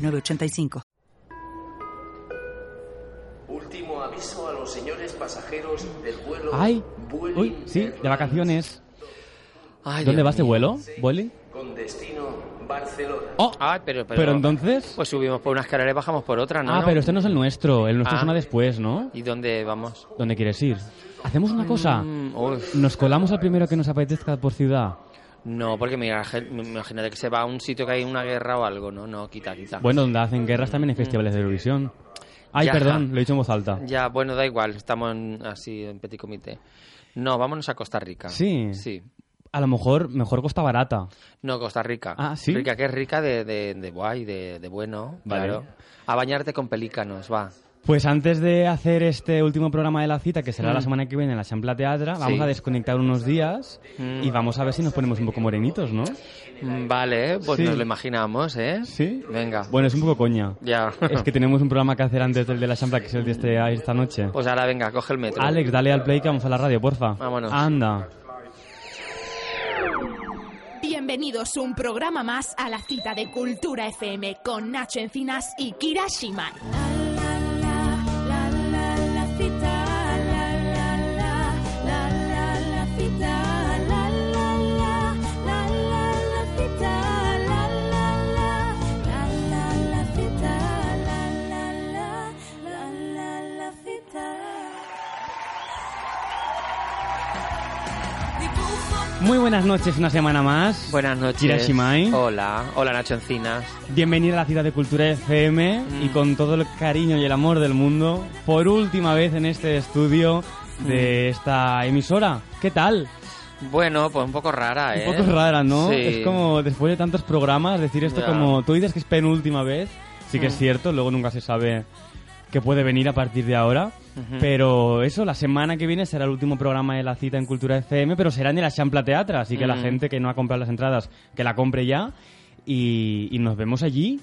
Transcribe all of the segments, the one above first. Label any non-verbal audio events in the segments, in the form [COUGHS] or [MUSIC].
906985. Último aviso a los señores pasajeros del vuelo. ¡Ay! Vueling Uy, sí, de vacaciones. Ay, ¿Dónde Dios va este mío. vuelo, Boli? Con destino Barcelona. ¡Oh! Ay, pero, pero, Pero entonces... Pues subimos por una escalera y bajamos por otra, ¿no? Ah, pero este no es el nuestro. El nuestro Ah. es una después, ¿no? ¿Y dónde vamos? ¿Dónde quieres ir? Hacemos una cosa. Mm. Nos colamos al primero que nos apetezca por ciudad. No, porque mira, imagínate que se va a un sitio que hay una guerra o algo, ¿no? No, quita, quita. Bueno, donde hacen guerras también hay festivales de Eurovisión. Ay, Ya. perdón, lo he dicho en voz alta. Ya, bueno, da igual, estamos en- así en petit comité. No, vámonos a Costa Rica. Sí. Sí. A lo mejor, mejor costa barata. No, Costa Rica. Ah, ¿sí? Rica, que es rica de, de, de guay, de, de bueno, Vale. claro. A bañarte con pelícanos, va. Pues antes de hacer este último programa de la cita, que será Mm. la semana que viene en la Champla Teatra, vamos Sí. a desconectar unos días Mm. y vamos a ver si nos ponemos un poco morenitos, ¿no? Mm, Vale, pues Sí. nos lo imaginamos, ¿eh? ¿Sí? Venga. Bueno, es un poco coña. Ya. [LAUGHS] Es que tenemos un programa que hacer antes del de la Champla, que es el de este, esta noche. Pues ahora venga, coge el metro. Alex, dale al play que vamos a la radio, porfa. Vámonos. Anda. Bienvenidos un programa más a la cita de Cultura FM con Nacho Encinas y Kira Shiman. Muy buenas noches, una semana más. Buenas noches. Kira Shimai. Hola, hola Nacho Encinas. Bienvenida a la ciudad de Cultura FM y Mm. con todo el cariño y el amor del mundo, por última vez en este estudio de Mm. esta emisora. ¿Qué tal? Bueno, pues un poco rara, ¿eh? Un poco rara, ¿no? Sí. Es como después de tantos programas decir esto como tú dices que es penúltima vez. Sí que es Mm. cierto, luego nunca se sabe qué puede venir a partir de ahora. Ujú. Pero eso, la semana que viene será el último programa de la cita en Cultura FM, pero será en el Champla Teatra, así que la Mm. gente que no ha comprado las entradas, que la compre ya y, y nos vemos allí.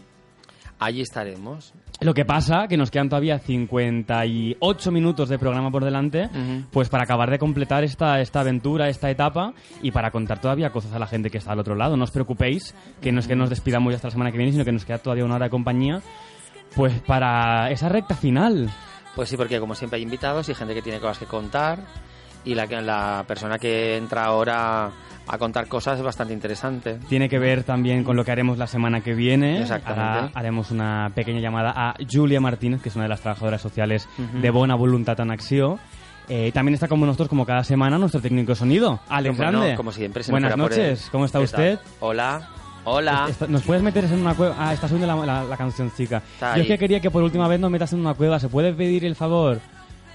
Allí estaremos. Lo que pasa que nos quedan todavía 58 minutos de programa por delante, Ujú. pues para acabar de completar esta, esta aventura, esta etapa y para contar todavía cosas a la gente que está al otro lado. No os preocupéis, que no es que nos despidamos ya hasta la semana que viene, sino que nos queda todavía una hora de compañía, pues para esa recta final. Pues sí, porque como siempre hay invitados y gente que tiene cosas que contar y la, que- la persona que entra ahora a contar cosas es bastante interesante. Tiene que ver también con lo que haremos la semana que viene. Exactamente. Ahora haremos una pequeña llamada a Julia Martínez, que es una de las trabajadoras sociales de Bona Voluntad en Acción. Eh, también está como nosotros, como cada semana, nuestro técnico de sonido, Alex Como no, Grande. como siempre. Buenas por noches. ¿cómo está ¿Qué usted? Hola. Hola. ¿Nos puedes meter en una cueva? Ah, está subiendo la, la, la canción, chica. Está Yo es ahí. que quería que por última vez nos metas en una cueva. ¿Se puede pedir el favor?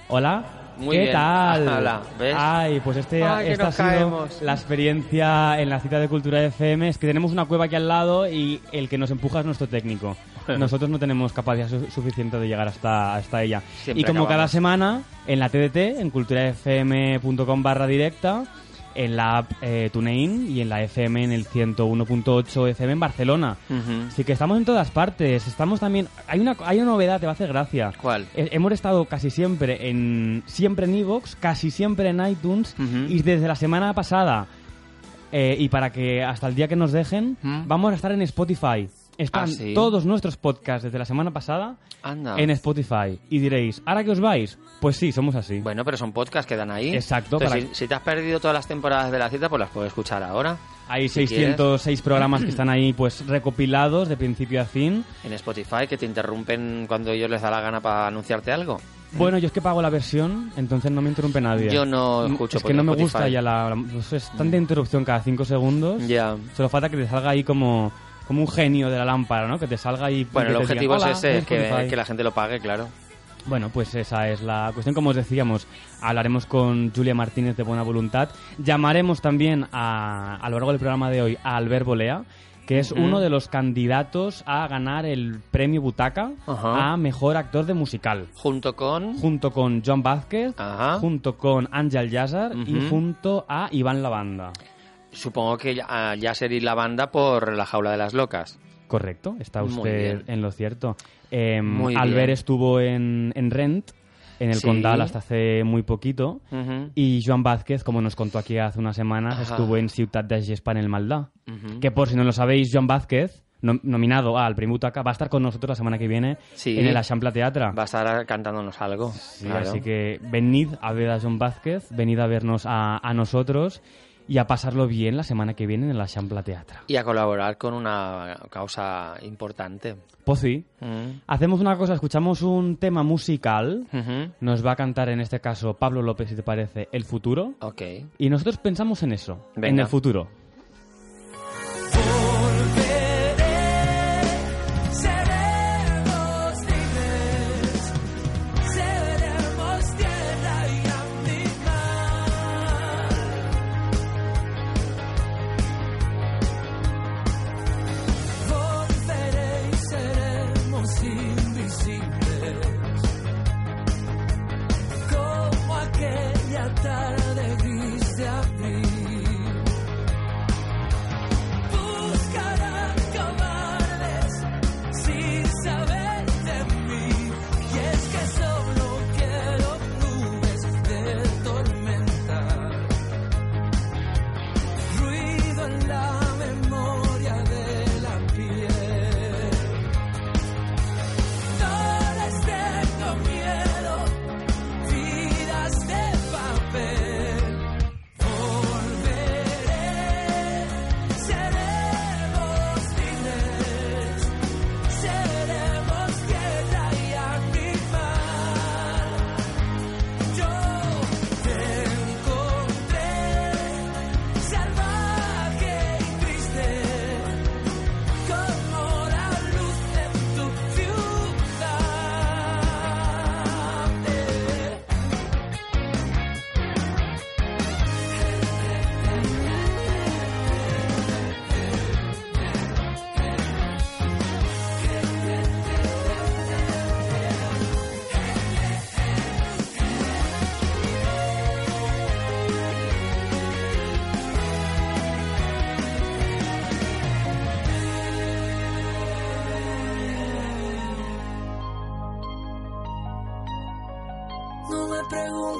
¿Hola? Muy ¿Qué bien. tal? [LAUGHS] Hola, ¿ves? Ay, pues este, Ay, esta ha sido caemos. la experiencia en la cita de Cultura FM. Es que tenemos una cueva aquí al lado y el que nos empuja es nuestro técnico. [LAUGHS] Nosotros no tenemos capacidad su- suficiente de llegar hasta, hasta ella. Siempre y como cada semana, en la TDT, en culturafm.com barra directa, en la app eh, TuneIn y en la FM en el 101.8 FM en Barcelona. Así que estamos en todas partes. Estamos también. Hay una, hay una novedad, te va a hacer gracia. ¿Cuál? Eh, hemos estado casi siempre en. Siempre en Evox, casi siempre en iTunes. Y desde la semana pasada. eh, y para que hasta el día que nos dejen, vamos a estar en Spotify. Están Ah, ¿sí? todos nuestros podcasts desde la semana pasada Anda. en Spotify. Y diréis, ¿ahora que os vais? Pues sí, somos así. Bueno, pero son podcasts que dan ahí. Exacto, Entonces, para- si, si te has perdido todas las temporadas de la cita, pues las puedes escuchar ahora. Hay si 606 programas que están ahí pues recopilados de principio a fin. En Spotify, que te interrumpen cuando ellos les da la gana para anunciarte algo. Bueno, yo es que pago la versión, entonces no me interrumpe nadie. Yo no escucho Es que no me Spotify. gusta ya la... la- pues es tanta interrupción cada 5 segundos. Ya. Solo falta que te salga ahí como, como un genio de la lámpara, ¿no? Que te salga ahí... Bueno, el objetivo diga, es "Hola, ese, que, Spotify". que la gente lo pague, claro. Bueno, pues esa es la cuestión. Como os decíamos, hablaremos con Julia Martínez de Buena Voluntad. Llamaremos también a, a lo largo del programa de hoy a Albert Bolea, que es uno de los candidatos a ganar el premio Butaca a mejor actor de musical. Junto con... Junto con John Vázquez, junto con Ángel Yazar y junto a Iván Lavanda. Supongo que ya, ya sería la banda por La Jaula de las Locas. Correcto, está usted en lo cierto. Eh, Albert estuvo en, en Rent, en el Sí. Condal hasta hace muy poquito. Y Joan Vázquez, como nos contó aquí hace unas semanas, Ajá. estuvo en Ciutat de Gespa en el Maldá. Que por si no lo sabéis, Joan Vázquez, nom- nominado al Premio Butaca, va a estar con nosotros la semana que viene Sí. en el Aixample Teatre. Va a estar cantándonos algo. Sí, claro. Así que venid a ver a John Vázquez, venid a vernos a, a nosotros y a pasarlo bien la semana que viene en el Aixample Teatre. Y a colaborar con una causa importante. Pues sí, Mm. hacemos una cosa, escuchamos un tema musical, nos va a cantar en este caso Pablo López, si te parece, El Futuro, Ok. y nosotros pensamos en eso, en el futuro.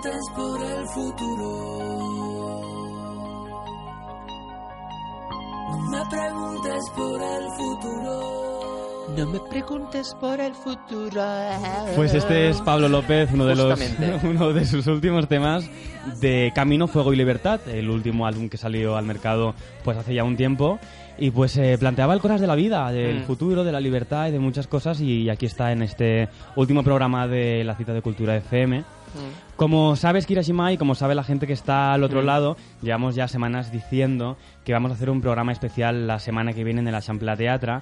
Preguntes por el futuro. No me preguntes por el futuro. No me preguntes por el futuro. Pues este es Pablo López, uno de, los, [LAUGHS] uno de sus últimos temas de Camino, Fuego y Libertad, el último álbum que salió al mercado pues hace ya un tiempo. Y pues eh, planteaba el cosas de la vida, del Mm. futuro, de la libertad y de muchas cosas. Y aquí está en este último programa de la cita de Cultura FM. Como sabes, Kirashima, y como sabe la gente que está al otro Mm. lado, llevamos ya semanas diciendo que vamos a hacer un programa especial la semana que viene en el Asamblea Teatra,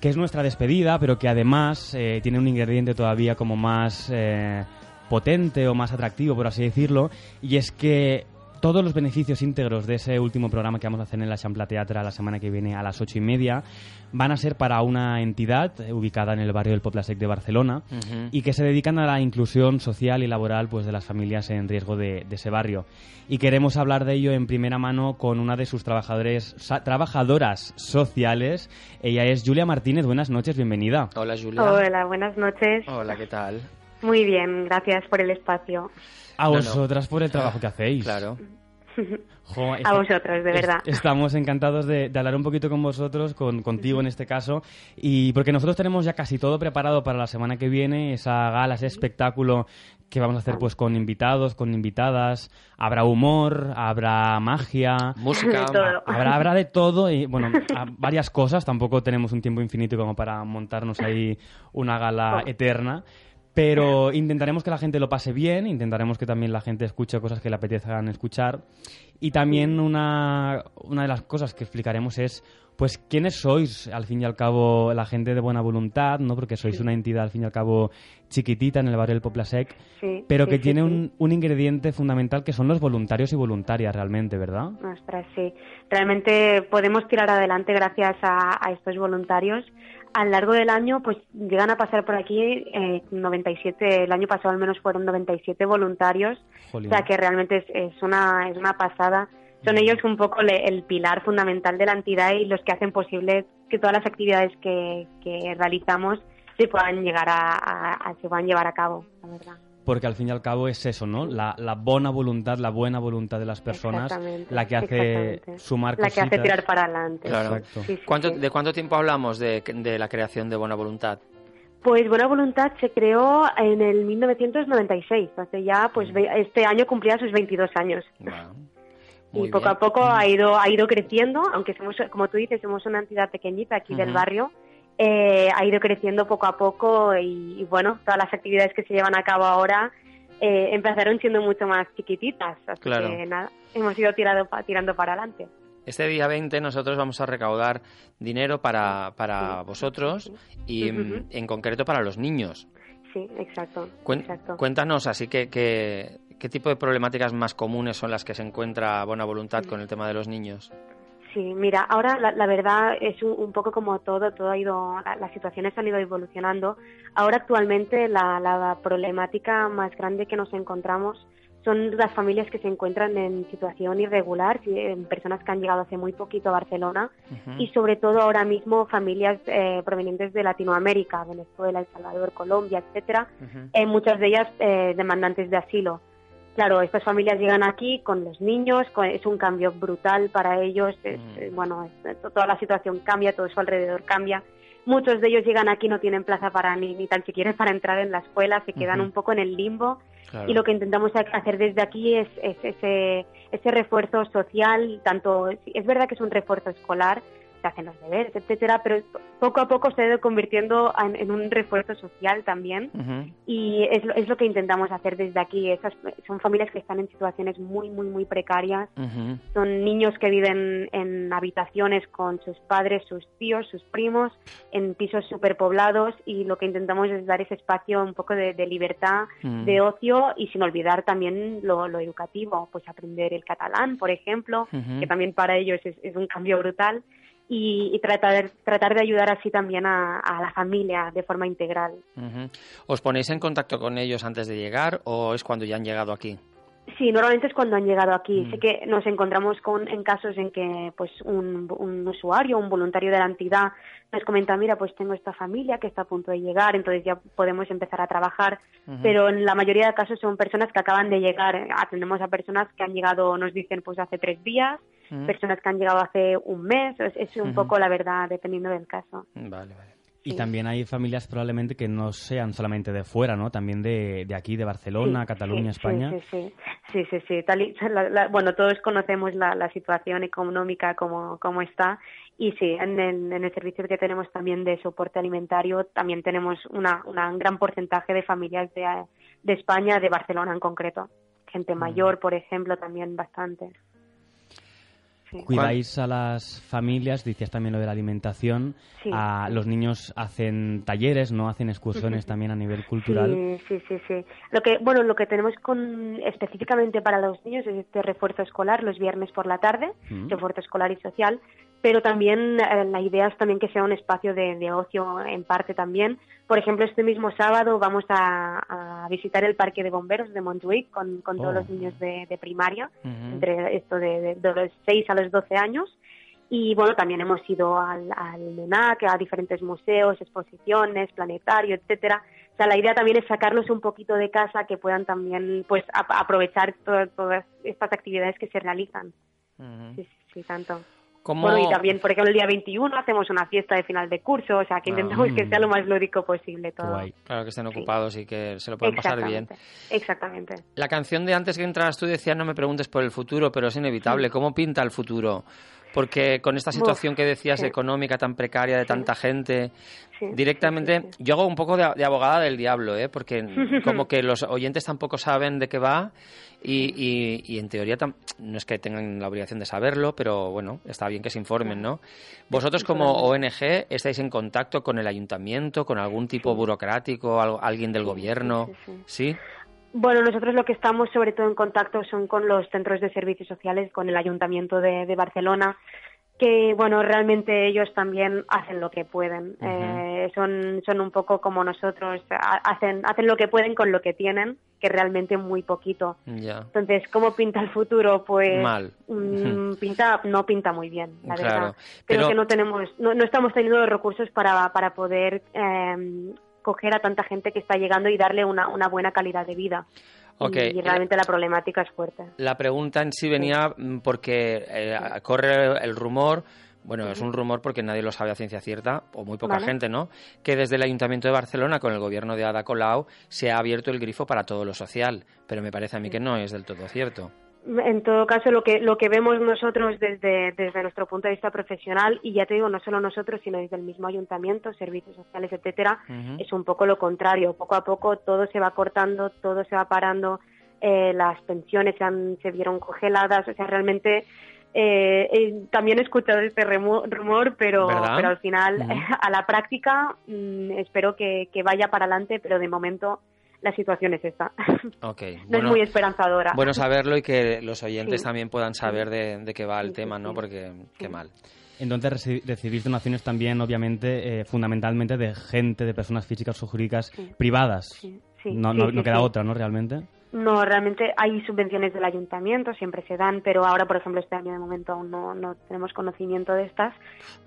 que es nuestra despedida, pero que además eh, tiene un ingrediente todavía como más eh, potente o más atractivo, por así decirlo, y es que todos los beneficios íntegros de ese último programa que vamos a hacer en la Asamblea Teatra la semana que viene a las ocho y media van a ser para una entidad ubicada en el barrio del Poplasec de Barcelona y que se dedican a la inclusión social y laboral pues de las familias en riesgo de, de ese barrio. Y queremos hablar de ello en primera mano con una de sus trabajadores, sa- trabajadoras sociales. Ella es Julia Martínez. Buenas noches, bienvenida. Hola, Julia. Hola, buenas noches. Hola, ¿qué tal? Muy bien, gracias por el espacio. A No, no. vosotras por el trabajo que hacéis. Claro. [LAUGHS] Jo, A vosotros, de verdad. Estamos encantados de, de hablar un poquito con vosotros, con, contigo en este caso, y porque nosotros tenemos ya casi todo preparado para la semana que viene, esa gala, ese espectáculo que vamos a hacer pues con invitados, con invitadas, habrá humor, habrá magia, Música. Todo. habrá, habrá de todo y bueno, [LAUGHS] varias cosas, tampoco tenemos un tiempo infinito como para montarnos ahí una gala eterna. Pero intentaremos que la gente lo pase bien, intentaremos que también la gente escuche cosas que le apetezcan escuchar. Y también una, una de las cosas que explicaremos es Pues, ¿quiénes sois, al fin y al cabo, la gente de buena voluntad, ¿no? Porque sois una entidad, al fin y al cabo, chiquitita en el barrio del Poplasec, Sí, pero sí, que tiene. Un, un ingrediente fundamental que son los voluntarios y voluntarias, realmente, ¿verdad? Ostras, sí. Realmente podemos tirar adelante gracias a, a estos voluntarios. A lo largo del año, pues llegan a pasar por aquí eh, 97, el año pasado al menos fueron 97 voluntarios. Jolín. O sea que realmente es, es una, es una pasada. Son ellos un poco le- el pilar fundamental de la entidad y los que hacen posible que todas las actividades que, que realizamos se puedan llegar a, a- a- se puedan llevar a cabo, la verdad. Porque al fin y al cabo es eso, ¿no? La, la buena voluntad, la buena voluntad de las personas, la que hace sumar La que hace tirar para adelante. Claro. Exacto. Sí, sí, ¿Cuánto, sí. ¿De cuánto tiempo hablamos de, de la creación de Buena Voluntad? Pues Buena Voluntad se creó en el 1996, hace ya, pues ve- este año cumplía sus 22 años. Wow. Y poco bien. a poco ha ido ha ido creciendo, aunque somos, como tú dices, somos una entidad pequeñita aquí del barrio, eh, ha ido creciendo poco a poco y, y, bueno, todas las actividades que se llevan a cabo ahora eh, empezaron siendo mucho más chiquititas, así Claro. que nada, hemos ido tirado, tirando para adelante. Este día 20 nosotros vamos a recaudar dinero para, para Sí. vosotros y mm, en concreto para los niños. Sí, exacto. Cuen- exacto. Cuéntanos así que, que- qué tipo de problemáticas más comunes son las que se encuentra Buena Voluntad con el tema de los niños. Sí, mira, ahora la, la verdad es un, un poco como todo, todo ha ido, la- las situaciones han ido evolucionando. Ahora actualmente la, la problemática más grande que nos encontramos son las familias que se encuentran en situación irregular, en personas que han llegado hace muy poquito a Barcelona y sobre todo ahora mismo familias eh, provenientes de Latinoamérica, Venezuela, El Salvador, Colombia, etcétera, Ujú. eh, muchas de ellas eh, demandantes de asilo. Claro, estas familias llegan aquí con los niños, con- es un cambio brutal para ellos, es, Mm. eh, bueno, es- to- toda la situación cambia, todo su alrededor cambia. Muchos de ellos llegan aquí no tienen plaza para ni, ni tan siquiera [LAUGHS] para entrar en la escuela, se quedan un poco en el limbo Claro. y lo que intentamos ha- hacer desde aquí es, es ese, ese refuerzo social, tanto es verdad que es un refuerzo escolar, se hacen los deberes, etcétera, pero poco a poco se ha ido convirtiendo en, en un refuerzo social también y es, lo- es lo que intentamos hacer desde aquí. Esas, son familias que están en situaciones muy, muy, muy precarias. Son niños que viven en habitaciones con sus padres, sus tíos, sus primos, en pisos superpoblados y lo que intentamos es dar ese espacio un poco de, de libertad, Mm. de ocio y sin olvidar también lo, lo educativo, pues aprender el catalán, por ejemplo, que también para ellos es, es un cambio brutal. Y, y tratar, tratar de ayudar así también a, la familia de forma integral. ¿Os ponéis en contacto con ellos antes de llegar o es cuando ya han llegado aquí? Sí, normalmente es cuando han llegado aquí. Mm. Sé que nos encontramos con, en casos en que pues un, un usuario, un voluntario de la entidad nos comenta, mira, pues tengo esta familia que está a punto de llegar, entonces ya podemos empezar a trabajar. Pero en la mayoría de casos son personas que acaban de llegar. Atendemos a personas que han llegado, nos dicen, pues hace tres días, Ujú. personas que han llegado hace un mes. Es, es un poco la verdad, dependiendo del caso. Vale, vale. Y también hay familias probablemente que no sean solamente de fuera, ¿no? También de, de aquí, de Barcelona, Sí, Cataluña, sí, España. Sí, sí, sí, sí, sí. Tal y- la- la- bueno, todos conocemos la, la situación económica como, como está y sí, en el, en el servicio que tenemos también de soporte alimentario también tenemos una, una- un gran porcentaje de familias de, de España, de Barcelona en concreto. Gente mayor, por ejemplo, también bastante. Sí. Cuidáis a las familias, decías también lo de la alimentación. Sí, a los niños hacen talleres, ¿no? Hacen excursiones [LAUGHS] también a nivel cultural. Sí, sí, sí, sí. Lo que, bueno, lo que tenemos con, específicamente para los niños es este refuerzo escolar los viernes por la tarde, Mm. refuerzo escolar y social, pero también eh, la idea es también que sea un espacio de, de ocio en parte también. Por ejemplo, este mismo sábado vamos a, a visitar el parque de bomberos de Montjuic con, con todos Oh. los niños de, de primaria, entre esto de, de- de los 6 a los 12 años. Y bueno, también hemos ido al, al MENAC, a diferentes museos, exposiciones, planetario, etcétera. O sea, la idea también es sacarlos un poquito de casa, que puedan también pues ap- aprovechar to- todas estas actividades que se realizan. Sí, sí, sí, tanto. ¿Cómo- Bueno, y también, por ejemplo, el día 21 hacemos una fiesta de final de curso, o sea, que Ah, intentamos que mm. sea lo más lúdico posible todo. guay. Claro que estén Sí. ocupados y que se lo puedan pasar bien. Exactamente. La canción de antes que entraras tú decía no me preguntes por el futuro, pero es inevitable. ¿Cómo pinta el futuro Porque con esta situación Uf, que decías sí. económica tan precaria de tanta gente, Sí, directamente, yo hago un poco de, de abogada del diablo, ¿eh? Porque [LAUGHS] como que los oyentes tampoco saben de qué va y, y- y en teoría tam- no es que tengan la obligación de saberlo, pero bueno, está bien que se informen, ¿no? Vosotros como ONG estáis en contacto con el ayuntamiento, con algún tipo burocrático, al- alguien del gobierno, ¿sí? Bueno, nosotros lo que estamos sobre todo en contacto son con los centros de servicios sociales, con el Ayuntamiento de, de Barcelona, que bueno, realmente ellos también hacen lo que pueden. Eh, son, son un poco como nosotros, ha- hacen, hacen lo que pueden con lo que tienen, que realmente muy poquito. Entonces, ¿cómo pinta el futuro? Pues Mal. mm, [LAUGHS] pinta, no pinta muy bien, la Claro, verdad. pero- Creo que no tenemos, no, no estamos teniendo los recursos para, para poder eh, coger a tanta gente que está llegando y darle una, una buena calidad de vida. Y, realmente la problemática es fuerte. La pregunta en sí venía mm, porque eh, corre el rumor, bueno, es un rumor porque nadie lo sabe a ciencia cierta, o muy poca Vale. gente, ¿no? Que desde el Ayuntamiento de Barcelona, con el gobierno de Ada Colau, se ha abierto el grifo para todo lo social, pero me parece a mí que no es del todo cierto. En todo caso, lo que, lo que vemos nosotros desde, desde nuestro punto de vista profesional, y ya te digo, no solo nosotros, sino desde el mismo ayuntamiento, servicios sociales, etcétera, es un poco lo contrario. Poco a poco todo se va cortando, todo se va parando, eh, las pensiones se, han- se vieron congeladas, o sea, realmente eh, eh, también he escuchado este remo- rumor, pero, ¿Verdad? pero al final, [LAUGHS] a la práctica, mm, espero que, que vaya para adelante, pero de momento la situación es esta. [LAUGHS] Ok, no bueno, es muy esperanzadora. bueno saberlo y que los oyentes Sí. también puedan saber de, de qué va el Sí, sí, tema, ¿no? sí. Porque qué Sí. mal. Entonces reci- recibir donaciones también, obviamente, eh, fundamentalmente de gente, de personas físicas o jurídicas Sí. privadas. Sí, sí, no sí, no, sí, no queda sí. otra, ¿no? Realmente. No, realmente hay subvenciones del ayuntamiento, siempre se dan, pero ahora, por ejemplo, este año de momento aún no, no tenemos conocimiento de estas.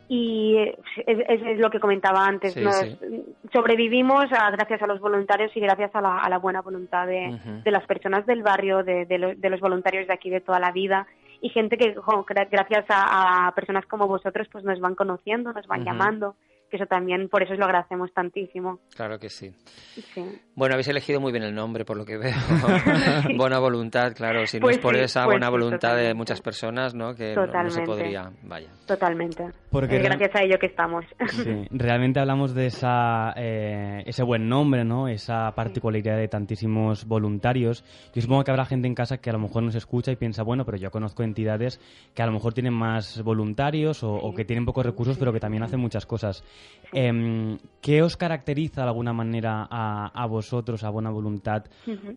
Y es, es- es lo que comentaba antes, Sí, nos- sí. sobrevivimos a- gracias a los voluntarios y gracias a la, a la buena voluntad de, de las personas del barrio, de, de lo- de los voluntarios de aquí de toda la vida. Y gente que jo, gracias a, a personas como vosotros pues nos van conociendo, nos van llamando, que eso también, por eso lo agradecemos tantísimo. Claro que sí. Sí. Bueno, habéis elegido muy bien el nombre, por lo que veo. [LAUGHS] buena voluntad, claro. Si no Pues es por sí, esa pues buena sí, voluntad de totalmente. muchas personas, ¿no? Que no- no, se Totalmente. podría. Vaya. Totalmente. Porque es real- gracias a ello que estamos. Sí, realmente hablamos de esa, eh, ese buen nombre, ¿no? Esa particularidad de tantísimos voluntarios. Yo supongo que habrá gente en casa que a lo mejor nos escucha y piensa, bueno, pero yo conozco entidades que a lo mejor tienen más voluntarios o, o que tienen pocos recursos, pero que también hacen muchas cosas. Em, ¿Qué os caracteriza de alguna manera a, a vosotros, a buena voluntad,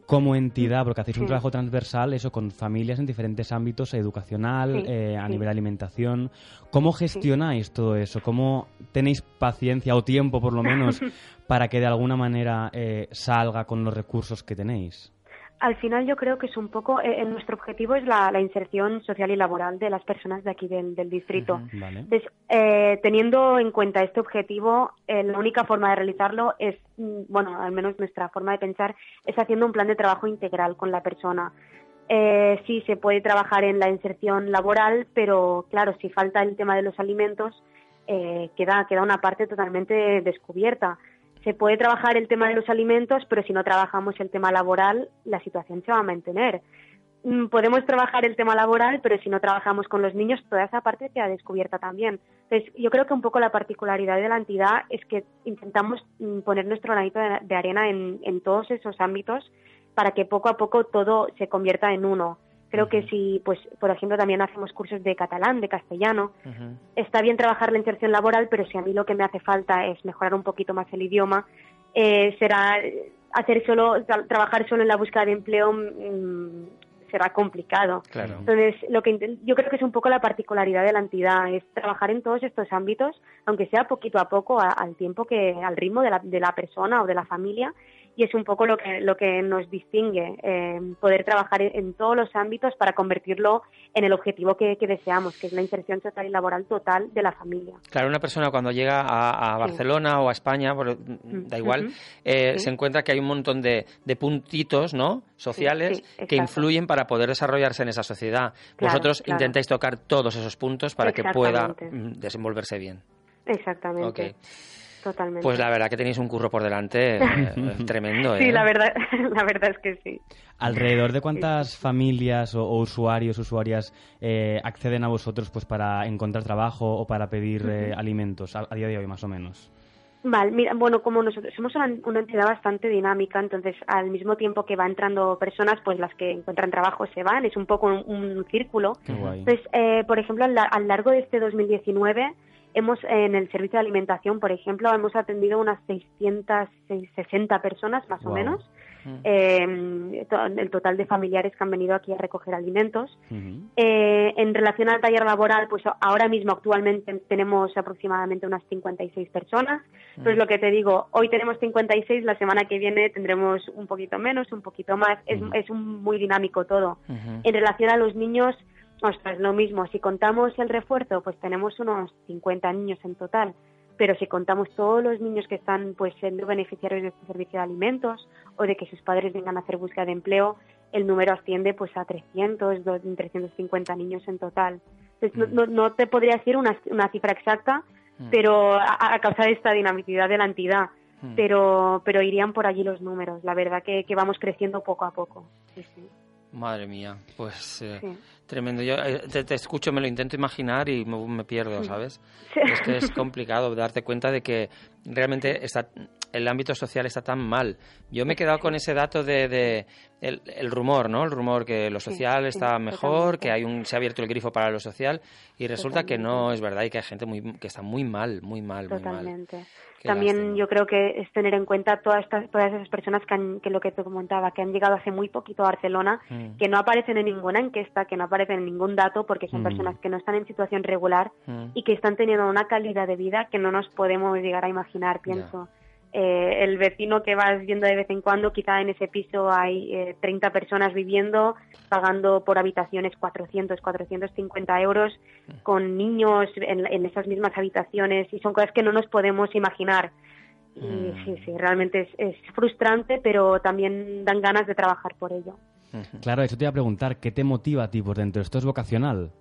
como entidad? Porque hacéis un Sí. trabajo transversal, eso, con familias en diferentes ámbitos, educacional, Sí, eh, a sí. nivel de alimentación. ¿Cómo gestionáis todo eso? ¿Cómo tenéis paciencia o tiempo, por lo menos, [LAUGHS] para que de alguna manera eh, salga con los recursos que tenéis? Al final yo creo que es un poco, eh, nuestro objetivo es la, la inserción social y laboral de las personas de aquí del, del distrito. ¿Vale? Entonces, eh, teniendo en cuenta este objetivo, eh, la única forma de realizarlo es, mm, bueno, al menos nuestra forma de pensar, es haciendo un plan de trabajo integral con la persona. Eh, sí, se puede trabajar en la inserción laboral, pero claro, si falta el tema de los alimentos, eh, queda, queda una parte totalmente descubierta. Se puede trabajar el tema de los alimentos, pero si no trabajamos el tema laboral, la situación se va a mantener. Mm, Podemos trabajar el tema laboral, pero si no trabajamos con los niños, toda esa parte queda descubierta también. Entonces, yo creo que un poco la particularidad de la entidad es que intentamos mm, poner nuestro granito de, arena en, en todos esos ámbitos para que poco a poco todo se convierta en uno. Creo que si, pues, por ejemplo, también hacemos cursos de catalán, de castellano, está bien trabajar la inserción laboral, pero si a mí lo que me hace falta es mejorar un poquito más el idioma, eh, será hacer solo tra- trabajar solo en la búsqueda de empleo mm, será complicado. Claro. Entonces, lo que yo creo que es un poco la particularidad de la entidad, es trabajar en todos estos ámbitos, aunque sea poquito a poco, a- al tiempo que, al ritmo de la, de la persona o de la familia, y es un poco lo que, lo que nos distingue, eh, poder trabajar en, todos los ámbitos para convertirlo en el objetivo que, que deseamos, que es la inserción social y laboral total de la familia. Claro, una persona cuando llega a, a Sí. Barcelona o a España, por- da igual, eh, Sí. se encuentra que hay un montón de, de puntitos ¿no? sociales sí, que influyen para poder desarrollarse en esa sociedad. Claro, Vosotros claro. intentáis tocar todos esos puntos para que pueda mm, desenvolverse bien. Exactamente. Totalmente. Pues la verdad que tenéis un curro por delante eh, [LAUGHS] tremendo, ¿eh? Sí, la verdad, [LAUGHS] la verdad es que sí. ¿Alrededor de cuántas familias o, o usuarios, usuarias eh, acceden a vosotros pues para encontrar trabajo o para pedir eh, alimentos a, a día de hoy, más o menos? Vale, mira, bueno, como nosotros somos una, una entidad bastante dinámica, entonces al mismo tiempo que va entrando personas, pues las que encuentran trabajo se van, es un poco un, un círculo. Qué guay. Entonces, eh, por ejemplo, a la- a lo largo de este 2019, hemos en el servicio de alimentación, por ejemplo, hemos atendido unas 660 personas más o menos. Eh, to- el total de familiares que han venido aquí a recoger alimentos. Ujú. Eh, en relación al taller laboral, pues ahora mismo actualmente tenemos aproximadamente unas 56 personas. Pues lo que te digo, hoy tenemos 56, la semana que viene tendremos un poquito menos, un poquito más. Es, Ujú. es un- muy dinámico todo. Ujú. En relación a los niños, ostras, lo mismo. Si contamos el refuerzo, pues tenemos unos 50 niños en total. Pero si contamos todos los niños que están pues siendo beneficiarios de este servicio de alimentos o de que sus padres vengan a hacer búsqueda de empleo, el número asciende pues a 300, do- 350 niños en total. Entonces, no, no, no te podría decir una, una cifra exacta, Mm. pero a, a causa de esta dinamicidad de la entidad. Mm. Pero, pero irían por allí los números. La verdad que, que vamos creciendo poco a poco. Sí, sí, Madre mía, pues eh, sí. tremendo. Yo eh, te, te escucho, me lo intento imaginar y me, me pierdo, ¿sabes? Sí. Es que es complicado darte cuenta de que realmente está, el ámbito social está tan mal. Yo me he quedado con ese dato de, de el, el rumor, ¿no? El rumor que lo social sí, está mejor, que hay un se ha abierto el grifo para lo social y resulta que no es verdad y que hay gente muy que está muy mal, muy mal, muy mal. Totalmente. Qué También lástima. yo creo que es tener en cuenta todas estas, todas esas personas que, han, que lo que te comentaba, que han llegado hace muy poquito a Barcelona, Mm. que no aparecen en ninguna encuesta, que no aparecen en ningún dato, porque son Mm. personas que no están en situación regular Mm. y que están teniendo una calidad de vida que no nos podemos llegar a imaginar, pienso. Eh, el vecino que vas viendo de vez en cuando, quizá en ese piso hay eh, 30 personas viviendo, pagando por habitaciones 400, 450 euros, con niños en, en esas mismas habitaciones, y son cosas que no nos podemos imaginar. Y Mm. sí, sí, realmente es, es frustrante, pero también dan ganas de trabajar por ello. Claro, eso te iba a preguntar, ¿qué te motiva a ti por dentro? ¿Esto es vocacional?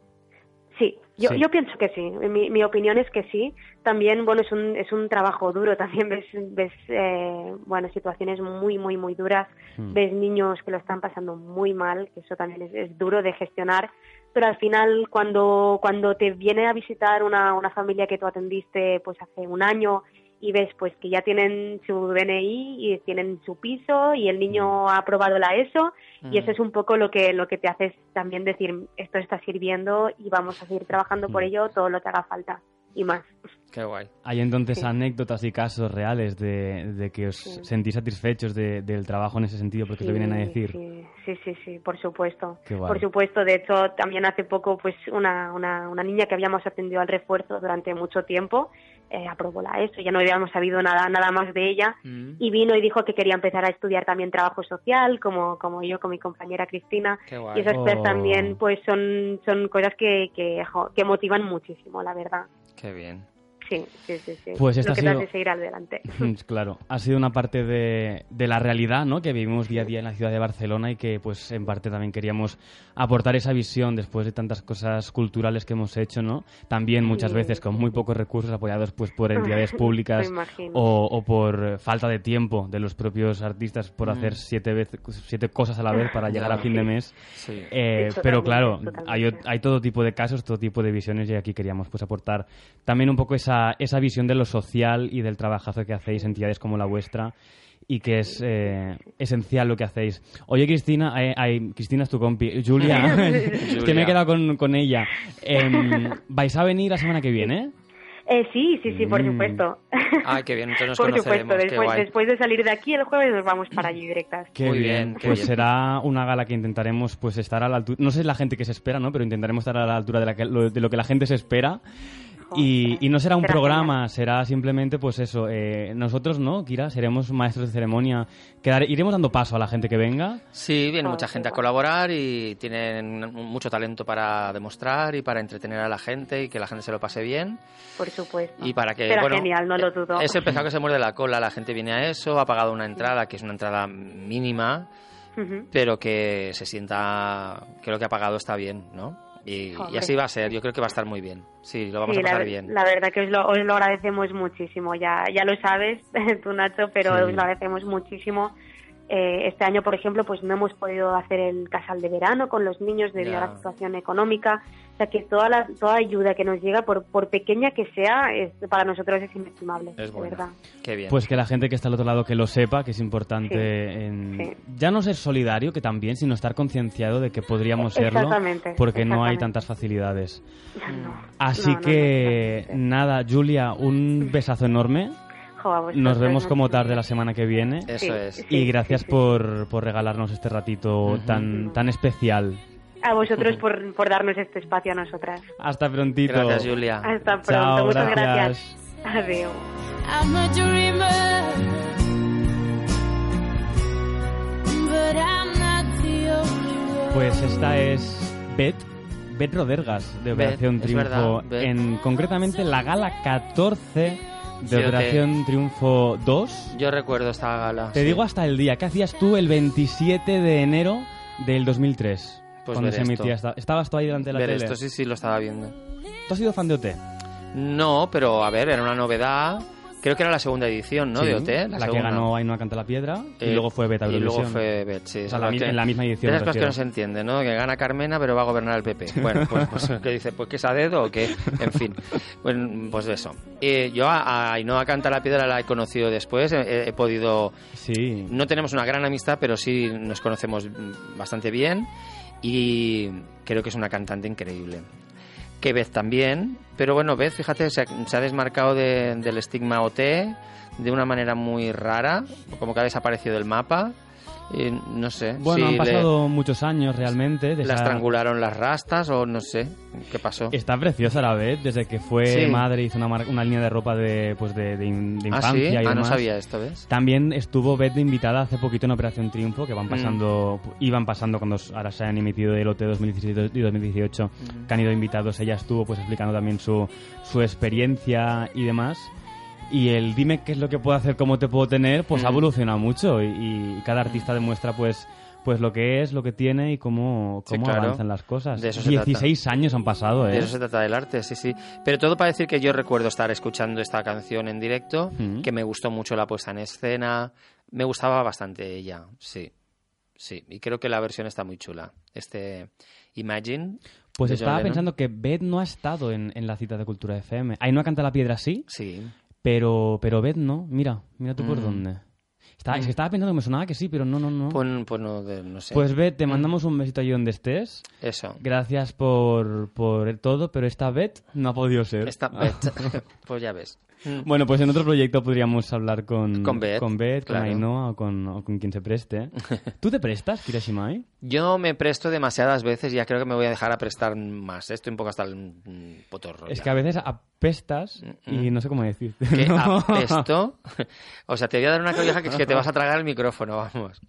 Sí, yo, Sí. yo pienso que sí. Mi, mi opinión es que sí. También, bueno, es un, es un trabajo duro. [LAUGHS] También ves, ves eh, bueno, situaciones muy, muy, muy duras. Hmm. Ves niños que lo están pasando muy mal, que eso también es, es duro de gestionar. Pero al final, cuando, cuando te viene a visitar una, una familia que tú atendiste pues hace un año y ves pues que ya tienen su DNI y tienen su piso y el niño ha aprobado la ESO y eso es un poco lo que lo que te hace también decir esto está sirviendo y vamos a seguir trabajando por Mm. ello todo lo que haga falta y más. Qué guay. ¿Hay entonces Sí. anécdotas y casos reales de, de que os Sí. sentís satisfechos de- del trabajo en ese sentido porque os lo vienen a Sí, decir? Sí, sí, sí, sí, por supuesto. Qué guay. Por supuesto, de hecho, también hace poco, pues una, una, una niña que habíamos atendido al refuerzo durante mucho tiempo eh, aprobó la ESO, ya no habíamos sabido nada, nada más de ella Mm. y vino y dijo que quería empezar a estudiar también trabajo social, como, como yo con mi compañera Cristina. Qué guay. Y esas cosas Oh. también, pues son, son cosas que, que, jo, que motivan muchísimo, la verdad. Qué bien. Sí, sí, sí. sí. Pues esta Lo ha que sido- te hace seguir adelante. [LAUGHS] Claro, ha sido una parte de, de la realidad ¿no? que vivimos día a día en la ciudad de Barcelona y que pues en parte también queríamos aportar esa visión después de tantas cosas culturales que hemos hecho, ¿no? También muchas Sí, veces con muy pocos recursos apoyados pues por [LAUGHS] entidades públicas o, o por falta de tiempo de los propios artistas por Mm. hacer siete, veces, siete cosas a la vez para llegar a fin de mes. Sí. Eh, pero claro, hay, hay todo tipo de casos, todo tipo de visiones y aquí queríamos pues aportar también un poco esa, esa visión de lo social y del trabajazo que hacéis entidades como la vuestra y que es eh, esencial lo que hacéis. Oye, Cristina, eh, ay, Cristina es tu compi, Julia, [LAUGHS] es que me he quedado con, con ella. Em, [LAUGHS] ¿Vais a venir la semana que viene? Eh, sí, sí, sí, por Mm. supuesto. Ay, [LAUGHS] qué bien, entonces nos por conoceremos. supuesto, qué después, guay. después de salir de aquí el jueves nos vamos para allí directas. Qué Muy bien, bien, qué pues bien. será una gala que intentaremos pues estar a la altura, no sé la gente que se espera, ¿no? Pero intentaremos estar a la altura de, la que- lo, de lo que la gente se espera. Y, y no será un Será programa, será simplemente pues eso, eh, nosotros, ¿no, Kira? Seremos maestros de ceremonia, Quedar- iremos dando paso a la gente que venga. Sí, viene mucha qué gente a colaborar y tienen mucho talento para demostrar y para entretener a la gente y que la gente se lo pase bien. Por supuesto. Y para que, Será bueno, genial, no lo dudo. Es el pescado que se muerde la cola, la gente viene a eso, ha pagado una entrada que es una entrada mínima, Ujú. pero que se sienta que lo que ha pagado está bien, ¿no? Y, así va a ser, yo creo que va a estar muy bien. Sí, lo vamos Sí, a pasar la, bien. la verdad que os lo, os lo agradecemos muchísimo. Ya, ya lo sabes [LAUGHS] tú, Nacho, pero Sí. os lo agradecemos muchísimo. Eh, este año, por ejemplo, pues no hemos podido hacer el casal de verano con los niños debido a la situación económica. O sea que toda la, toda ayuda que nos llega, por, por pequeña que sea, es, para nosotros es inestimable, Es de verdad. Qué bien. Pues que la gente que está al otro lado que lo sepa, que es importante Sí, en sí. ya no ser solidario, que también, sino estar concienciado de que podríamos serlo, Exactamente, porque no hay tantas facilidades. No, Así no, no, que no, no, no. nada, Julia, un besazo enorme. Nos vemos como tarde la semana que viene. Eso Sí, es. sí. Y gracias sí. por, por regalarnos este ratito tan, tan especial. A vosotros [LAUGHS] por, por darnos este espacio a nosotras. Hasta prontito. Gracias, Julia. Hasta pronto. Chao, Muchas gracias. gracias. Adiós. Pues esta es Bet, Bet Rodergas de Operación Triunfo, verdad, en concretamente la gala 14 de Sí. Operación Triunfo 2. Yo recuerdo esta gala. Te sí. digo hasta el día, ¿qué hacías tú el 27 de enero del 2003? Pues cuando se esto. emitía esta- ¿Estabas tú ahí delante de la Ver tele? esto, sí, sí, lo estaba viendo. ¿Tú has sido fan de OT? No, pero a ver, era una novedad. Creo que era la segunda edición, ¿no? Sí, de OT. La, La, que ganó Ainhoa Canta la Piedra y Eh, luego fue Beta Y luego fue Bet, sí. O sea, la en la misma edición, de me cosas que no se entienden, ¿no? Que gana Carmena, pero va a gobernar el PP. Bueno, pues, [LAUGHS] pues que dice, pues que es a dedo o qué. En fin, pues, pues eso. Eh, yo a, Ainhoa Canta la Piedra la he conocido después. He, he podido. Sí. No tenemos una gran amistad, pero sí nos conocemos bastante bien. Y creo que es una cantante increíble. Que Beth también. Pero bueno, Beth, fíjate, se ha, desmarcado de- del estigma OT de una manera muy rara, como que ha desaparecido del mapa. Y no sé. Bueno, si han le- pasado muchos años realmente. de la esa- estrangularon las rastas o no sé qué pasó. Está preciosa la vez, desde que fue Sí. madre hizo una, mar- una línea de ropa de, pues de, ah, infancia sí, y ah, no sabía esto, ¿ves? También estuvo Beth de invitada hace poquito en Operación Triunfo, que Mm. van pasando, iban pasando cuando ahora se han emitido el OT 2017 y 2018, Mm. que han ido invitados. Ella estuvo pues explicando también su, su experiencia y demás. Y el dime qué es lo que puedo hacer, cómo te puedo tener, pues ha Mm. evolucionado mucho y, y cada artista demuestra pues pues lo que es, lo que tiene y cómo, Sí, cómo claro. avanzan las cosas. De eso se 16 años han pasado, ¿eh? De eso se trata del arte, sí, sí. Pero todo para decir que yo recuerdo estar escuchando esta canción en directo, Mm. que me gustó mucho la puesta en escena, me gustaba bastante ella, sí. Sí, y creo que la versión está muy chula. Este Imagine. Pues estaba pensando que Beth no ha estado en, en la cita de Cultura FM. Ahí no canta la piedra sí, Sí. Pero, pero Beth no. Mira, mira tú por Mm. dónde. Está- Es Mm. que estaba pensando que me sonaba que sí, pero no, no, no. Pues, pues no, de- no sé. Pues Beth, te mandamos un besito allí donde estés. Eso. Gracias por, por todo, pero esta Beth no ha podido ser. Esta [LAUGHS] Beth. [LAUGHS] pues ya ves. Mm. Bueno, pues en otro proyecto podríamos hablar con, Con Beth, con, Beth, con claro. Ainhoa o con, o con quien se preste. [LAUGHS] ¿Tú te prestas, Kirashimai? Yo me presto demasiadas veces y ya creo que me voy a dejar a prestar más. Estoy un poco hasta el mm, potorro. Es ya. que a veces apestas y no sé cómo decir. [LAUGHS] ¿Qué [LAUGHS] apesto? o sea, te voy a dar una colleja que es que te vas a tragar el micrófono, vamos.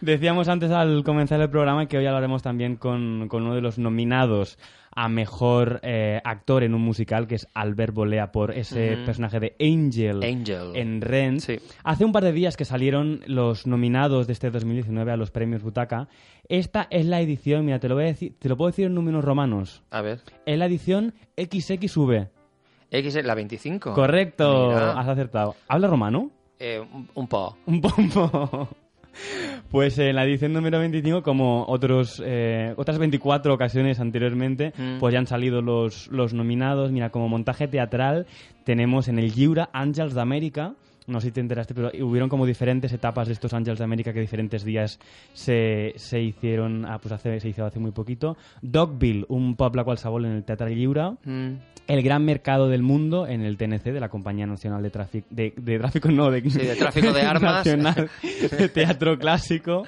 Decíamos antes al comenzar el programa que hoy hablaremos también con, con uno de los nominados a mejor eh, actor en un musical, que es Albert Bolea, por ese personaje de Angel, Angel. en Rent. Sí. Hace un par de días que salieron los nominados de este 2019 a los premios Butaca. Esta es la edición, mira, te lo, voy a decir, te lo puedo decir en números romanos. A ver. Es la edición XXV. X, la 25. Correcto, Mira. has acertado. ¿Habla romano? Eh, un, un po. Un pompo. Pues en la edición número 25, como otros, eh, otras 24 ocasiones anteriormente, Mm. pues ya han salido los, los nominados. Mira, como montaje teatral tenemos en el Giura Angels de América. No sé si te enteraste, pero hubieron como diferentes etapas de estos Angels de América que diferentes días se, se hicieron, ah, pues hace, se hizo hace muy poquito. Dogville, un poble qualsevol en el Teatre Lliure. Mm. El gran mercado del mundo en el TNC de la Compañía Nacional de Tráfico de, de tráfico no de, Sí, de tráfico de [LAUGHS] armas. Nacional [LAUGHS] de Teatro Clásico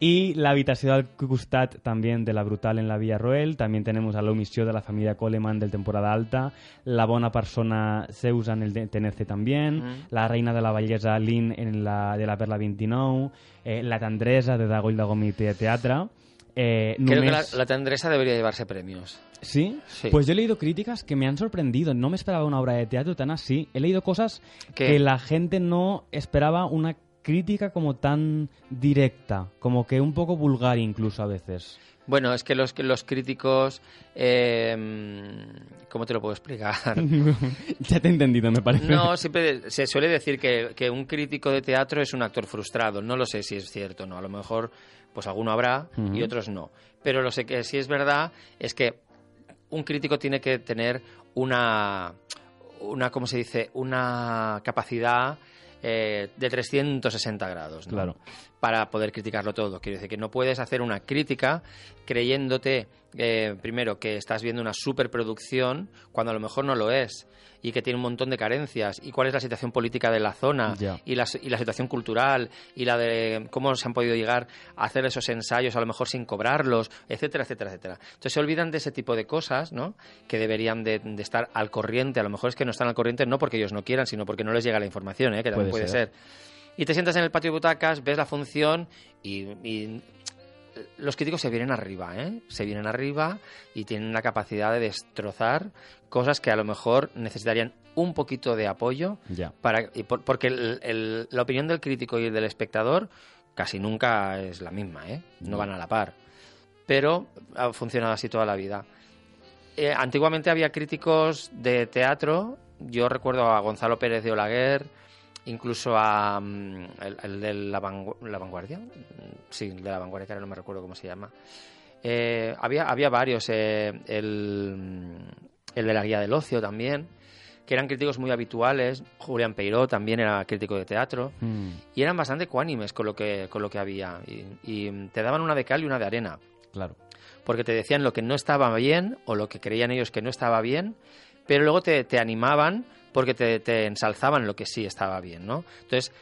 y la habitación al costat también de la Brutal en la Villa Roel también tenemos a l'omissió de la familia Coleman del Temporada Alta la bona persona Zeus en el TNC también Mm. la reina de la bellesa Lin en la de la Perla 29 eh, la tendresa de Dagoll de Teatre eh, Creo que la, la tendresa debería llevarse premios. ¿Sí? Sí. Pues yo he leído críticas que me han sorprendido. No me esperaba una obra de teatro tan así. He leído cosas ¿Qué? que la gente no esperaba una crítica como tan directa, como que un poco vulgar incluso a veces. Bueno, es que los, que los críticos... Eh, ¿Cómo te lo puedo explicar? [LAUGHS] ya te he entendido, me parece. No, siempre se suele decir que, que, un crítico de teatro es un actor frustrado. No lo sé si es cierto o no. A lo mejor, pues alguno habrá y otros no. Pero lo sé que sí es verdad es que un crítico tiene que tener una, una ¿cómo se dice? Una capacidad eh, de 360 grados. ¿no? Claro. Para poder criticarlo todo. Quiero decir que no puedes hacer una crítica creyéndote, eh, primero, que estás viendo una superproducción cuando a lo mejor no lo es y que tiene un montón de carencias y cuál es la situación política de la zona y la, y la situación cultural y la de cómo se han podido llegar a hacer esos ensayos a lo mejor sin cobrarlos, etcétera, etcétera, etcétera. Entonces se olvidan de ese tipo de cosas, ¿no? Que deberían de, estar al corriente. A lo mejor es que no están al corriente no porque ellos no quieran, sino porque no les llega la información, ¿eh? Que también puede, ser. Y te sientas en el patio de butacas, ves la función y los críticos se vienen arriba, ¿eh? Se vienen arriba y tienen la capacidad de destrozar cosas que a lo mejor necesitarían un poquito de apoyo para porque la opinión del crítico y del espectador casi nunca es la misma, ¿eh? No van a la par. Pero ha funcionado así toda la vida. Eh, antiguamente había críticos de teatro. Yo recuerdo a Gonzalo Pérez de Olaguer, incluso a mm, el, de la, vanguardia sí de la vanguardia que ahora no me recuerdo cómo se llama. Eh, había había varios eh, el, el de la guía del ocio también que eran críticos muy habituales. Julián Peiró también era crítico de teatro. Mm. y eran bastante cuánimes con lo que con lo que había. Y, y te daban una de cal y una de arena. Claro. porque te decían lo que no estaba bien o lo que creían ellos que no estaba bien pero luego te, te animaban porque te, te, ensalzaban lo que sí estaba bien, ¿no? Entonces,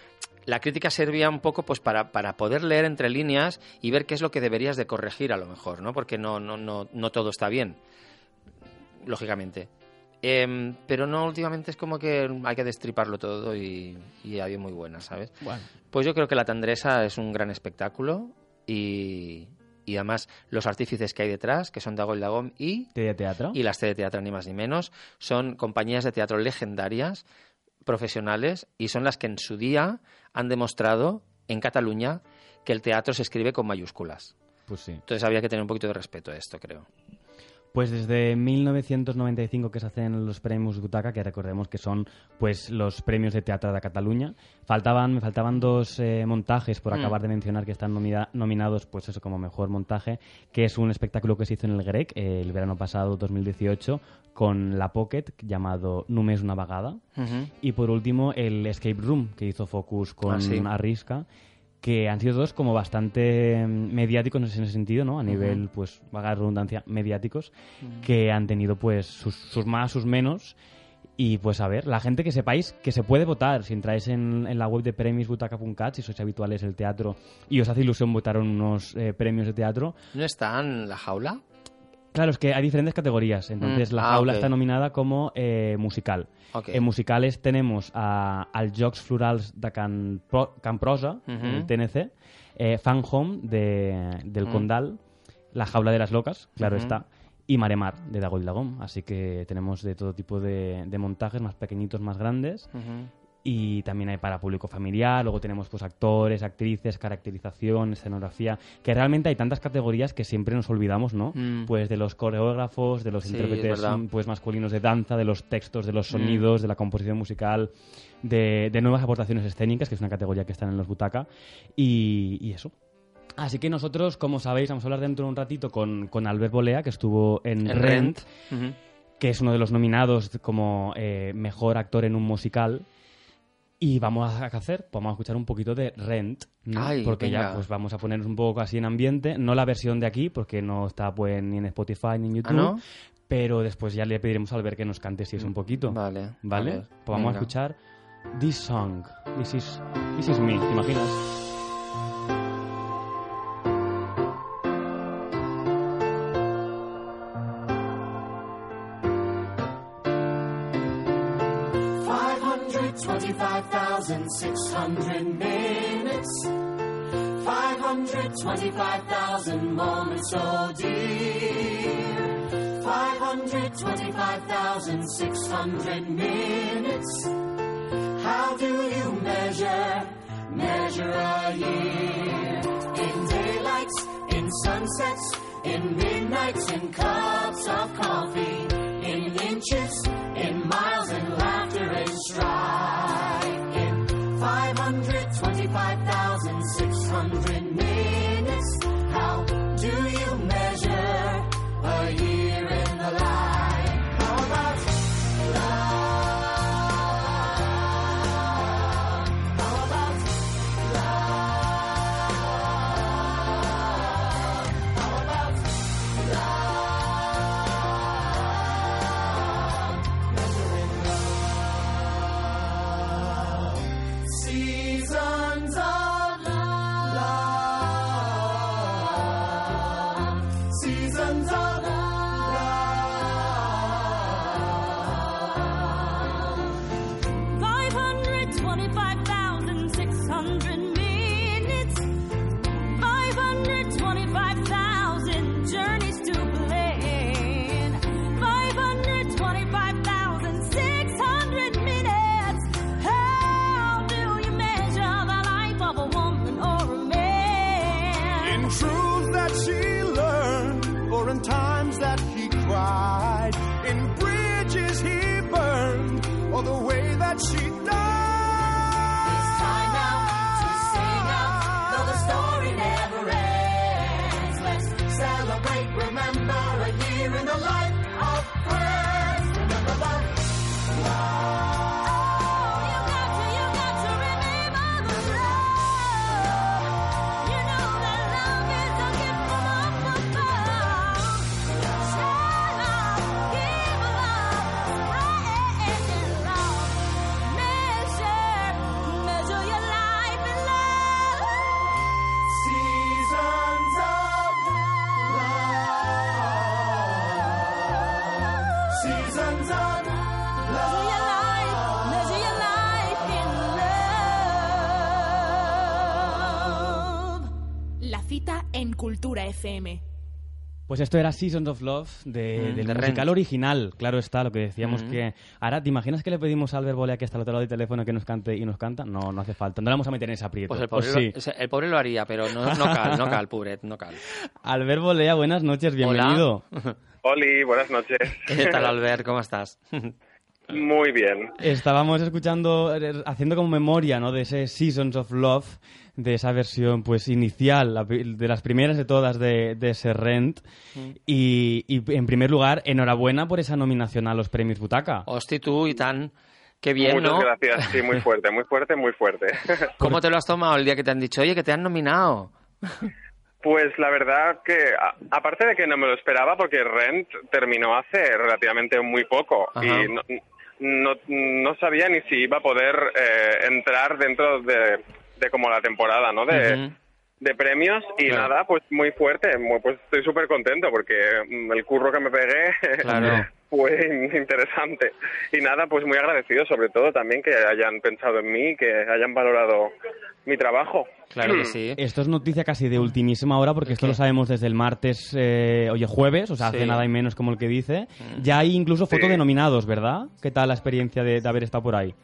la crítica servía un poco pues para, para, poder leer entre líneas y ver qué es lo que deberías de corregir a lo mejor, ¿no? Porque no, no, no, no todo está bien, lógicamente. Eh, pero no, últimamente es como que hay que destriparlo todo y, y hay muy buenas, ¿sabes? Bueno. Pues yo creo que La Tandresa es un gran espectáculo y, y además los artífices que hay detrás, que son Dago y Dagom y, de teatro? y las T de Teatro, ni más ni menos, son compañías de teatro legendarias, profesionales, y son las que en su día han demostrado en Cataluña que el teatro se escribe con mayúsculas. Pues sí. Entonces había que tener un poquito de respeto a esto, creo. Pues desde 1995 que se hacen los premios Butaca, que recordemos que son pues los premios de teatro de Cataluña. Faltaban, me faltaban dos eh, montajes por Mm. acabar de mencionar que están nomina- nominados, pues eso como mejor montaje, que es un espectáculo que se hizo en el Grec eh, el verano pasado, 2018, con la Pocket llamado Només una vagada. Y por último el Escape Room que hizo Focus con Ah, sí. Arrisca que han sido dos como bastante mm, mediáticos en ese sentido, ¿no? A nivel, pues, vaga redundancia, mediáticos, que han tenido, pues, sus, sus más, sus menos. Y, pues, a ver, la gente que sepáis que se puede votar. Si entráis en, en la web de premiosbutaca.cat, si sois habituales del teatro y os hace ilusión votar unos eh, premios de teatro, ¿No está en la jaula? Claro, es que hay diferentes categorías. Entonces, Mm, la ah, jaula está nominada como eh, musical. En musicales tenemos a, al Jocs Florals de Can, Pro, Can Prosa, Ujú. el TNC, eh, Fan Home de, del Mm. Condal, La Jaula de las Locas, claro está, y Maremar de Dagol Dagom. Así que tenemos de todo tipo de, de montajes, más pequeñitos, más grandes. Y también hay para público familiar, luego tenemos pues actores, actrices, caracterización, escenografía, que realmente hay tantas categorías que siempre nos olvidamos, ¿no? Mm. Pues de los coreógrafos, de los Sí, intérpretes pues masculinos de danza, de los textos, de los Mm. sonidos, de la composición musical, de, de nuevas aportaciones escénicas, que es una categoría que están en los butaca, y, y eso. Así que nosotros, como sabéis, vamos a hablar dentro de un ratito con, con Albert Bolea, que estuvo en, En Rent, Rent. Que es uno de los nominados como eh, mejor actor en un musical. Y vamos a hacer, vamos a escuchar un poquito de Rent, ¿no? Ay, porque ya pues vamos a ponernos un poco así en ambiente, no la versión de aquí, porque no está pues ni en Spotify ni en YouTube, ¿Ah, no? pero después ya le pediremos al ver que nos cante si es un poquito. Vale. ¿Vale? ver, Pues vamos a escuchar This Song, This is, this is Me, ¿te imaginas? 5,600 minutes, 525,000 moments, oh dear. 525,600 minutes. How do you measure, measure a year? In daylights, in sunsets, in midnights, in cups of coffee, in inches, in miles, in laughter and strife. 125,600. FM. Pues esto era Seasons of Love de, Mm, del de musical original, claro está, lo que decíamos Mm. que... Ahora, ¿te imaginas que le pedimos a Albert Bolea que está al otro lado del teléfono que nos cante y nos canta? No, no hace falta, no le vamos a meter en ese aprieto. Pues el ¿O pobre, sí? lo, sea, el pobre lo haría, pero no, no cal, no cal, pobret, no cal. [LAUGHS] Albert Bolea, buenas noches, bienvenido. Oli, buenas noches. [LAUGHS] ¿Qué tal, Albert? ¿Cómo estás? [LAUGHS] Muy bien. Estábamos escuchando, eh, haciendo como memoria, ¿no? De ese Seasons of Love, de esa versión, pues, inicial, la de las primeras de todas de, de ese Rent. Mm. Y, y, en primer lugar, enhorabuena por esa nominación a los premios Butaca. Hosti, tú y tan... Qué bien, Muchas ¿no? gracias. Sí, muy [LAUGHS] fuerte, muy fuerte, muy fuerte. ¿Cómo te lo has tomado el día que te han dicho, oye, que te han nominado? Pues la verdad que, a- aparte de que no me lo esperaba, porque Rent terminó hace relativamente muy poco Ajá. y no, no, no sabía ni si iba a poder eh, entrar dentro de, como la temporada, ¿no? De. De premios y Claro. nada, pues muy fuerte, muy- pues estoy súper contento porque mm, el curro que me pegué [LAUGHS] Claro. fue interesante y nada, pues muy agradecido sobre todo también que hayan pensado en mí, que hayan valorado mi trabajo. Claro que [CLEARS THROAT] sí. Esto es noticia casi de ultimísima hora porque esto ¿Qué? lo sabemos desde el martes, eh, oye, jueves, o sea, hace Sí. Mm. nada y menos como el que dice. Ya hay incluso foto Sí. de nominados, ¿verdad? ¿Qué tal la experiencia de, de haber estado por ahí?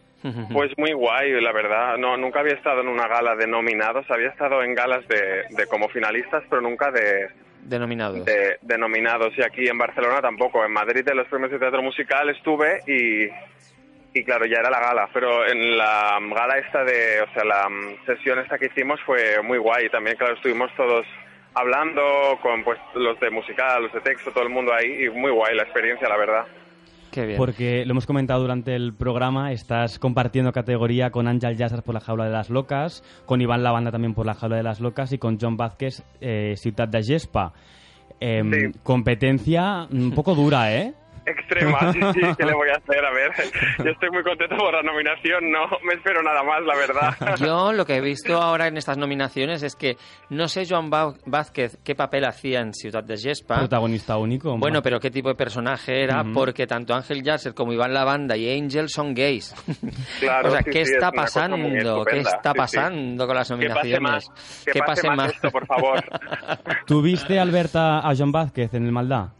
Pues muy guay, la verdad. No, nunca había estado en una gala de nominados, había estado en galas de, de como finalistas, pero nunca de, Denominados. de, de nominados. Y aquí en Barcelona tampoco. En Madrid en los premios de teatro musical estuve y, y claro, ya era la gala. Pero en la gala esta de, o sea, la mm, sesión esta que hicimos fue muy guay. También, claro, estuvimos todos hablando con pues los de musical, los de texto, todo el mundo ahí y muy guay la experiencia, la verdad. Qué bien. Porque lo hemos comentado durante el programa, estás compartiendo categoría con Ángel Yassas por la jaula de las locas, con Iván Lavanda también por la jaula de las locas y con John Vázquez, eh, Ciudad de Gespa. Em, Sí. Competencia un poco dura, ¿eh? Extrema, [LAUGHS] sí, sí, ¿qué le voy a hacer? A ver, yo estoy muy contento por la nominación, no me espero nada más, la verdad. [LAUGHS] Yo lo que he [LAUGHS] visto ahora en estas nominaciones es que no sé Joan Ba- Vázquez qué papel hacía en Ciudad de Gespa. Protagonista único. hombre. Bueno, pero qué tipo de personaje era, Ujú. porque tanto Ángel Yasser como Iván Lavanda y Angel son gays. Claro, o sea, sí, ¿qué sí, está es pasando? ¿Qué está sí, sí. pasando con las Que pase nominaciones? más, que pase más esto, por favor. ¿Tuviste, Alberta, a John Vázquez en el Maldá?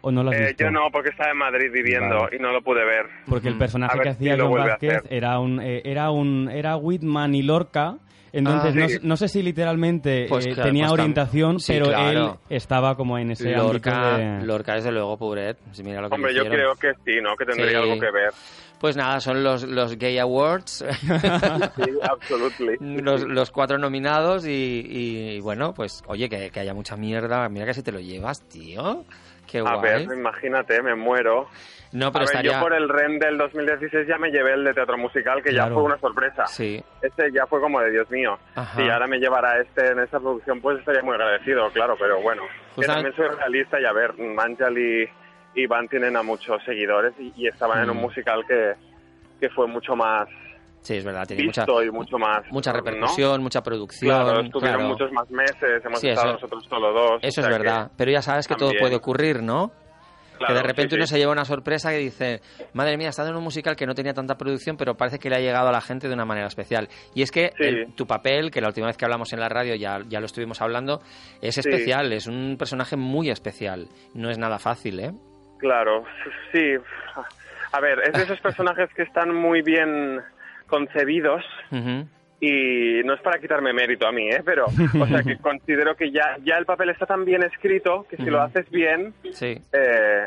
¿O no lo has Eh, visto? yo no, porque estaba en Madrid viviendo Vale. y no lo pude ver. Porque el A personaje ver que si hacía lo John Vázquez era un, eh, era un era Whitman y Lorca Entonces, Ah, no, sí. sé- no sé si literalmente Pues eh, claro, tenía pues orientación, sí, pero claro. él estaba como en ese Lorca, ámbito de... Lorca, desde luego, pobret. Si mira lo que Hombre, yo creo que sí, ¿no? Que tendría Sí. algo que ver. Pues nada, son los, los Gay Awards, [LAUGHS] [LAUGHS] los, los cuatro nominados y, y, bueno, pues oye, que, que haya mucha mierda. Mira que si te lo llevas, tío. Qué A ver, imagínate, me muero. No, pero a ver, estaría... yo por el REN del 2016 ya me llevé el de teatro musical, que Claro. ya fue una sorpresa. Sí. Este ya fue como de Dios mío. Ajá. Si ahora me llevara este en esta producción, pues estaría muy agradecido, claro, pero bueno. Que Justamente- también soy realista y a ver, Manjal y, Van tienen a muchos seguidores y, y estaban en un Mm. musical que, que fue mucho más Sí, es verdad, tiene visto mucha, y mucho más... mucha ¿no? repercusión, mucha producción. Claro, estuvieron claro. muchos más meses, hemos Sí, estado eso- nosotros solo dos. Eso o es verdad, pero ya sabes que todo puede ocurrir, ¿no? Claro, que de repente sí, uno sí. se lleva una sorpresa que dice, madre mía, está en un musical que no tenía tanta producción, pero parece que le ha llegado a la gente de una manera especial. Y es que Sí. el- tu papel, que la última vez que hablamos en la radio ya, ya lo estuvimos hablando, es especial, es un personaje muy especial. No es nada fácil, ¿eh? Claro, sí. A ver, es de esos personajes que están muy bien concebidos y no es para quitarme mérito a mí, ¿eh? Pero, o sea, que [LAUGHS] considero que ya, ya el papel está tan bien escrito que si lo haces bien, Sí, eh,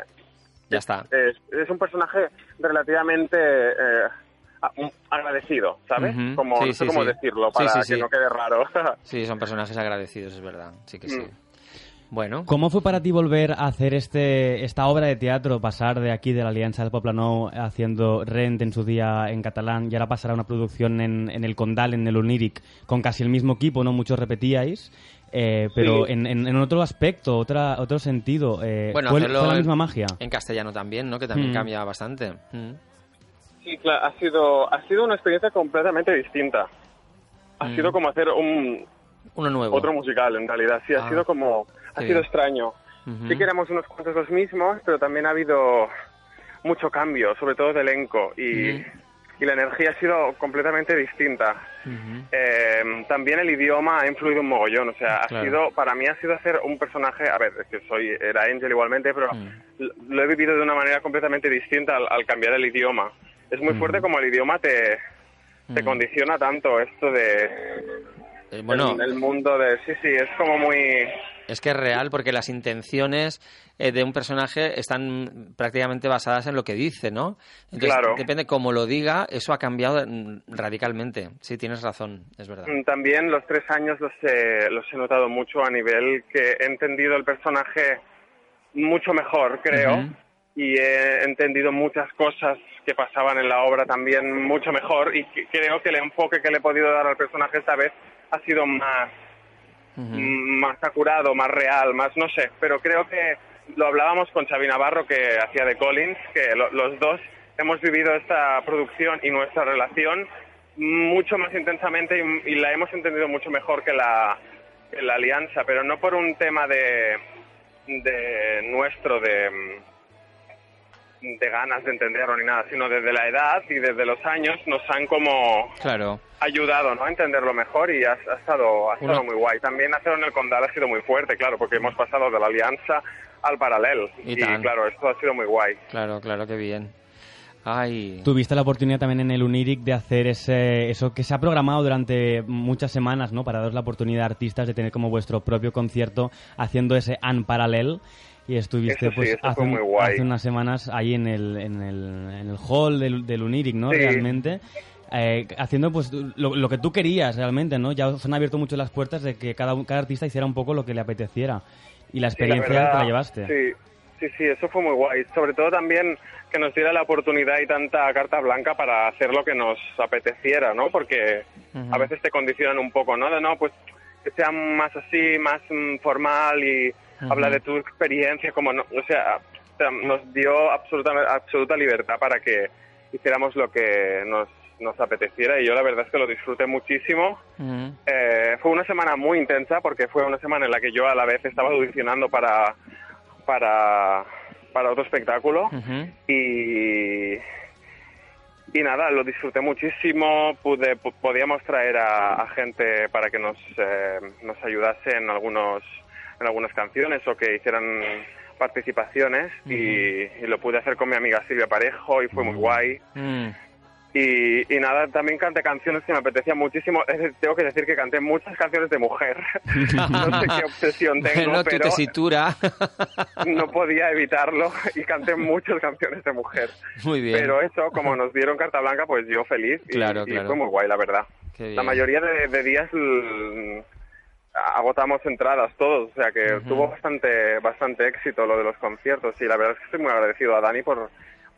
ya está. es, es un personaje relativamente eh, agradecido, ¿sabes? Ujú. Como, Sí, no sé sí, cómo decirlo para que no quede raro. Sí, son personajes agradecidos, es verdad. Sí que sí. Mm. Bueno, ¿Cómo fue para ti volver a hacer este esta obra de teatro, pasar de aquí, de la Alianza del Poplanou, haciendo Rent en su día en catalán, y ahora pasar a una producción en, en el Condal, en el Uníric, con casi el mismo equipo, ¿no? Muchos repetíais, eh, pero Sí. en, en- en otro aspecto, otra, otro sentido. eh, bueno ¿fue, hacerlo fue la en- misma magia? En castellano también, ¿no? Que también Mm. cambia bastante. Mm. Sí, claro, ha sido, ha sido una experiencia completamente distinta. Ha Mm. sido como hacer un Uno nuevo. otro musical, en realidad. Sí, ha Ah, sido como, ha sido extraño. Sí que éramos unos cuantos los mismos, pero también ha habido mucho cambio, sobre todo de elenco, y, la energía ha sido completamente distinta. Eh, también el idioma ha influido un mogollón, o sea, ha sido, para mí ha sido hacer un personaje, a ver, es que soy, era Angel igualmente, pero Mm. lo, he vivido de una manera completamente distinta al, al cambiar el idioma. Es muy Mm. fuerte como el idioma te, te Mm. condiciona tanto esto de Eh, bueno, el, el mundo de sí sí es como muy es que es real porque las intenciones eh, de un personaje están prácticamente basadas en lo que dice, ¿no? Entonces, Claro. depende cómo lo diga, eso ha cambiado mm, radicalmente. Sí, tienes razón, es verdad. Mm, También los tres años los he, los he notado mucho a nivel que he entendido el personaje mucho mejor, creo, y he entendido muchas cosas que pasaban en la obra también mucho mejor y creo que el enfoque que le he podido dar al personaje esta vez ha sido más, más acurado, más real, más no sé, pero creo que lo hablábamos con Xavi Navarro que hacía de Collins, que lo- los dos hemos vivido esta producción y nuestra relación mucho más intensamente y, y la hemos entendido mucho mejor que la, que la alianza, pero no por un tema de, de nuestro, de, de ganas de entenderlo ni nada, sino desde la edad y desde los años nos han como Claro. ayudado ¿no? a entenderlo mejor y ha, ha estado, ha estado muy guay. También hacerlo en el Condal ha sido muy fuerte, claro, porque hemos pasado de la alianza al paralelo. Y Y, claro, esto ha sido muy guay. Claro, claro, qué bien. Ay. Tuviste la oportunidad también en el Uniric de hacer ese, eso que se ha programado durante muchas semanas, ¿no? Para daros la oportunidad a artistas de tener como vuestro propio concierto haciendo ese An Parallel. Y estuviste sí, pues hace, un- hace unas semanas ahí en el, en el, en el hall del, del Uniric, ¿no? Sí. Realmente. eh, haciendo pues lo, lo que tú querías realmente, ¿no? Ya os han abierto mucho las puertas de que cada, cada artista hiciera un poco lo que le apeteciera. Y la Sí, la experiencia verdad, te la llevaste. Sí, sí, sí, eso fue muy guay. Sobre todo también que nos diera la oportunidad y tanta carta blanca para hacer lo que nos apeteciera, ¿no? Porque Ujú. a veces te condicionan un poco, ¿no? De no, pues que sea más así, más mm, formal y Habla de tu experiencia, como no, o sea, nos dio absoluta, absoluta libertad para que hiciéramos lo que nos, nos apeteciera y yo la verdad es que lo disfruté muchísimo. Eh, fue una semana muy intensa porque fue una semana en la que yo a la vez estaba audicionando para, para, para otro espectáculo y, y nada, lo disfruté muchísimo. Pude, po- podíamos traer a, a gente para que nos, eh, nos ayudase en, algunos, en algunas canciones o que hicieran participaciones y, y lo pude hacer con mi amiga Silvia Parejo y fue muy guay. Mm. Y, y nada, también canté canciones que me apetecían muchísimo. Es tengo que decir que canté muchas canciones de mujer. [LAUGHS] no sé qué obsesión [LAUGHS] tengo, Bueno, tu pero tesitura. [LAUGHS] no podía evitarlo y canté muchas canciones de mujer. Muy bien. Pero eso, como nos dieron carta blanca, pues yo feliz y, Claro, y claro. fue muy guay, la verdad. La mayoría de, de días agotamos entradas todos, o sea que tuvo bastante bastante éxito lo de los conciertos y la verdad es que estoy muy agradecido a Dani por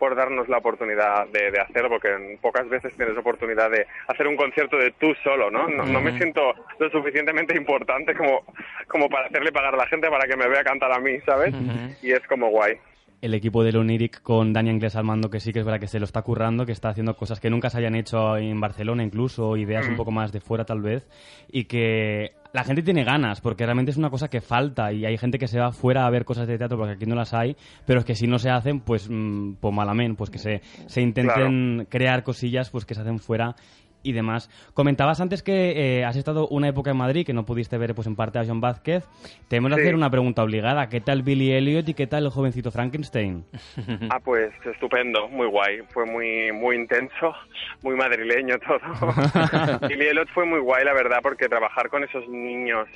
por darnos la oportunidad de, de hacerlo, porque pocas veces tienes oportunidad de hacer un concierto de tú solo, ¿no? No, no me siento lo suficientemente importante como, como para hacerle pagar a la gente para que me vea cantar a mí, ¿sabes? Y es como guay. El equipo del Oniric con Dani Anglés al mando, que sí que es verdad que se lo está currando, que está haciendo cosas que nunca se hayan hecho en Barcelona incluso, ideas un poco más de fuera tal vez, y que la gente tiene ganas, porque realmente es una cosa que falta, y hay gente que se va fuera a ver cosas de teatro porque aquí no las hay, pero es que si no se hacen, pues, mm, pues malamente, pues que se, se intenten crear cosillas pues que se hacen fuera y demás. Comentabas antes que eh, has estado una época en Madrid que no pudiste ver pues en parte a John Vázquez. Tenemos que Sí. hacer una pregunta obligada. ¿Qué tal Billy Elliot y qué tal el jovencito Frankenstein? [LAUGHS] Ah, pues estupendo, muy guay. Fue muy muy intenso, muy madrileño todo. [LAUGHS] [LAUGHS] y Elliot fue muy guay, la verdad, porque trabajar con esos niños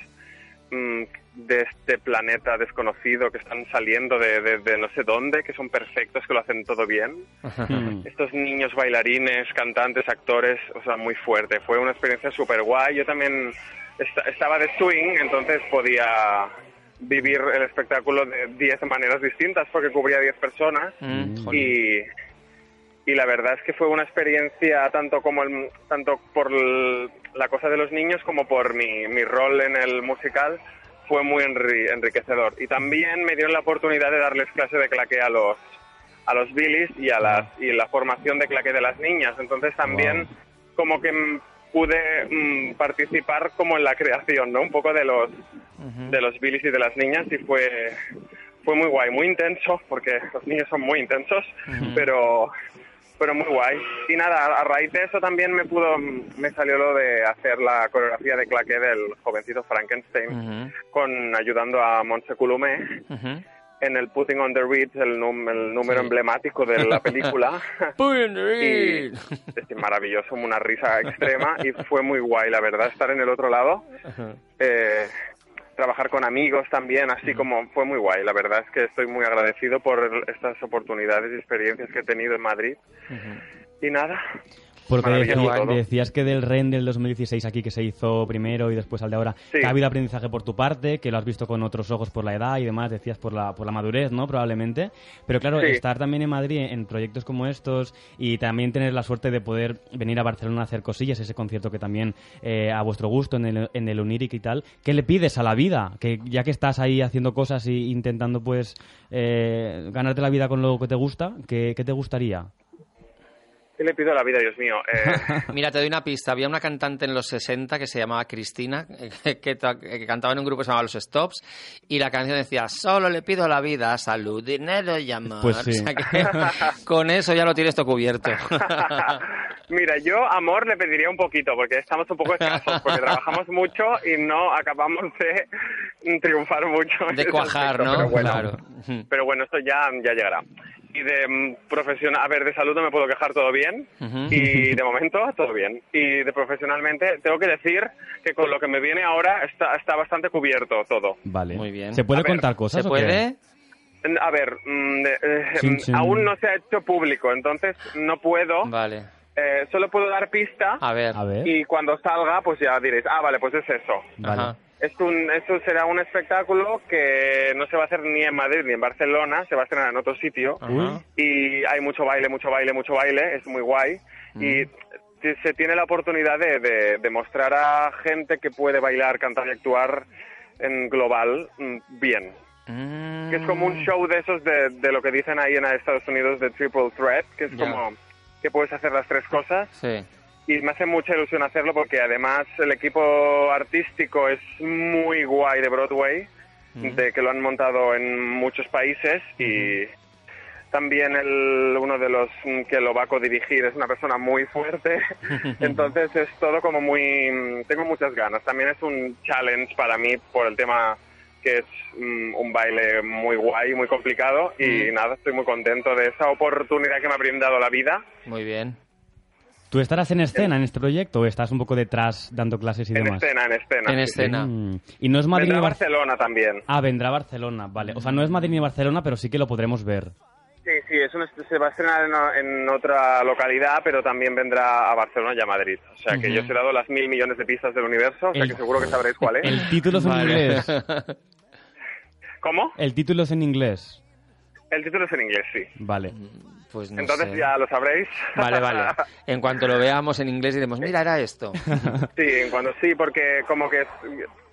de este planeta desconocido que están saliendo de, de- de no sé dónde, que son perfectos, que lo hacen todo bien. [LAUGHS] Estos niños bailarines, cantantes, actores, o sea, muy fuerte. Fue una experiencia súper guay. Yo también est- estaba de swing, entonces podía vivir el espectáculo de 10 maneras distintas porque cubría 10 personas Mm, y, y la verdad es que fue una experiencia tanto como el, tanto por el- la cosa de los niños como por mi, mi rol en el musical fue muy enri- enriquecedor. Y también me dieron la oportunidad de darles clase de claqué a los a los Billys y a las y la formación de claqué de las niñas. Entonces también como que pude participar como en la creación no un poco de los de los Billys y de las niñas y fue fue muy guay, muy intenso, porque los niños son muy intensos, pero pero muy guay. Y nada, a raíz de eso también me pudo me salió lo de hacer la coreografía de claqué del jovencito Frankenstein, con ayudando a Montse Coulomé en el Putting on the Reeds, el, num- el número emblemático de la película. [LAUGHS] y es maravilloso, una risa extrema y fue muy guay, la verdad, estar en el otro lado. Eh, trabajar con amigos también, así como fue muy guay. La verdad es que estoy muy agradecido por estas oportunidades y experiencias que he tenido en Madrid. Y nada, Porque decía- todo. decías que del REN del 2016 aquí que se hizo primero y después al de ahora, Sí. que ha habido aprendizaje por tu parte, que lo has visto con otros ojos por la edad y demás, decías por la, por la madurez, ¿no? Probablemente. Pero claro, Sí. estar también en Madrid en proyectos como estos y también tener la suerte de poder venir a Barcelona a hacer cosillas, ese concierto que también eh, a vuestro gusto en el, en el Uniric y tal, ¿qué le pides a la vida? Que ya que estás ahí haciendo cosas y intentando pues eh, ganarte la vida con lo que te gusta, ¿qué, qué te gustaría? ¿Qué le pido a la vida, Dios mío? Eh, [LAUGHS] Mira, te doy una pista. Había una cantante en los 60 que se llamaba Cristina, que, que to- que cantaba en un grupo que se llamaba Los Stops, y la canción decía, solo le pido a la vida salud, dinero y amor. Pues sí. O sea que con eso ya lo tienes todo cubierto. [LAUGHS] Mira, yo amor le pediría un poquito, porque estamos un poco escasos, porque trabajamos mucho y no acabamos de triunfar mucho. De cuajar, aspecto, ¿no? Pero bueno, Claro. pero bueno, esto ya, ya llegará. Y de mm, profesional, a ver, de salud no me puedo quejar todo bien. Y de momento todo bien. Y de profesionalmente tengo que decir que con lo que me viene ahora está, está bastante cubierto todo. Vale. Muy bien. ¿Se puede A ver, contar cosas ¿Se o qué? puede? A ver, mm, eh, Chin, mm, chin. aún no se ha hecho público, entonces no puedo. Vale. Eh, solo puedo dar pista. A ver. A ver. Y cuando salga, pues ya diréis, ah, vale, pues es eso. Vale. Ajá. Es un, esto será un espectáculo que no se va a hacer ni en Madrid ni en Barcelona, se va a estrenar en otro sitio. Ajá. Y hay mucho baile, mucho baile, mucho baile, es muy guay. Y t- se tiene la oportunidad de, de, de mostrar a gente que puede bailar, cantar y actuar en global mm, bien. Mm. Que es como un show de esos de, de lo que dicen ahí en Estados Unidos de Triple Threat, que es como que puedes hacer las tres cosas Sí. Y me hace mucha ilusión hacerlo porque además el equipo artístico es muy guay de Broadway, de que lo han montado en muchos países y también el, uno de los que lo va a codirigir es una persona muy fuerte, [LAUGHS] entonces es todo como muy... Tengo muchas ganas, también es un challenge para mí por el tema que es mm, un baile muy guay, muy complicado y nada, estoy muy contento de esa oportunidad que me ha brindado la vida. Muy bien. ¿Tú estarás en escena en este proyecto o estás un poco detrás dando clases y En demás? escena, en escena. En escena. Mm. Y no es Madrid Vendrá ni Bar- Barcelona también. Ah, vendrá a Barcelona, vale. O sea, no es Madrid ni Barcelona, pero sí que lo podremos ver. Sí, sí, es un est- se va a estrenar en, en otra localidad, pero también vendrá a Barcelona y a Madrid. O sea que Ujú. yo os he dado las mil millones de pistas del universo, o sea El- que seguro que sabréis cuál es. El título es en Vale. inglés. [LAUGHS] ¿Cómo? El título es en inglés. El título es en inglés, sí. Vale. Pues no Entonces sé. ya lo sabréis. Vale, vale. [LAUGHS] En cuanto lo veamos en inglés diremos, mira, era esto. [LAUGHS] Sí, en cuanto sí, porque como que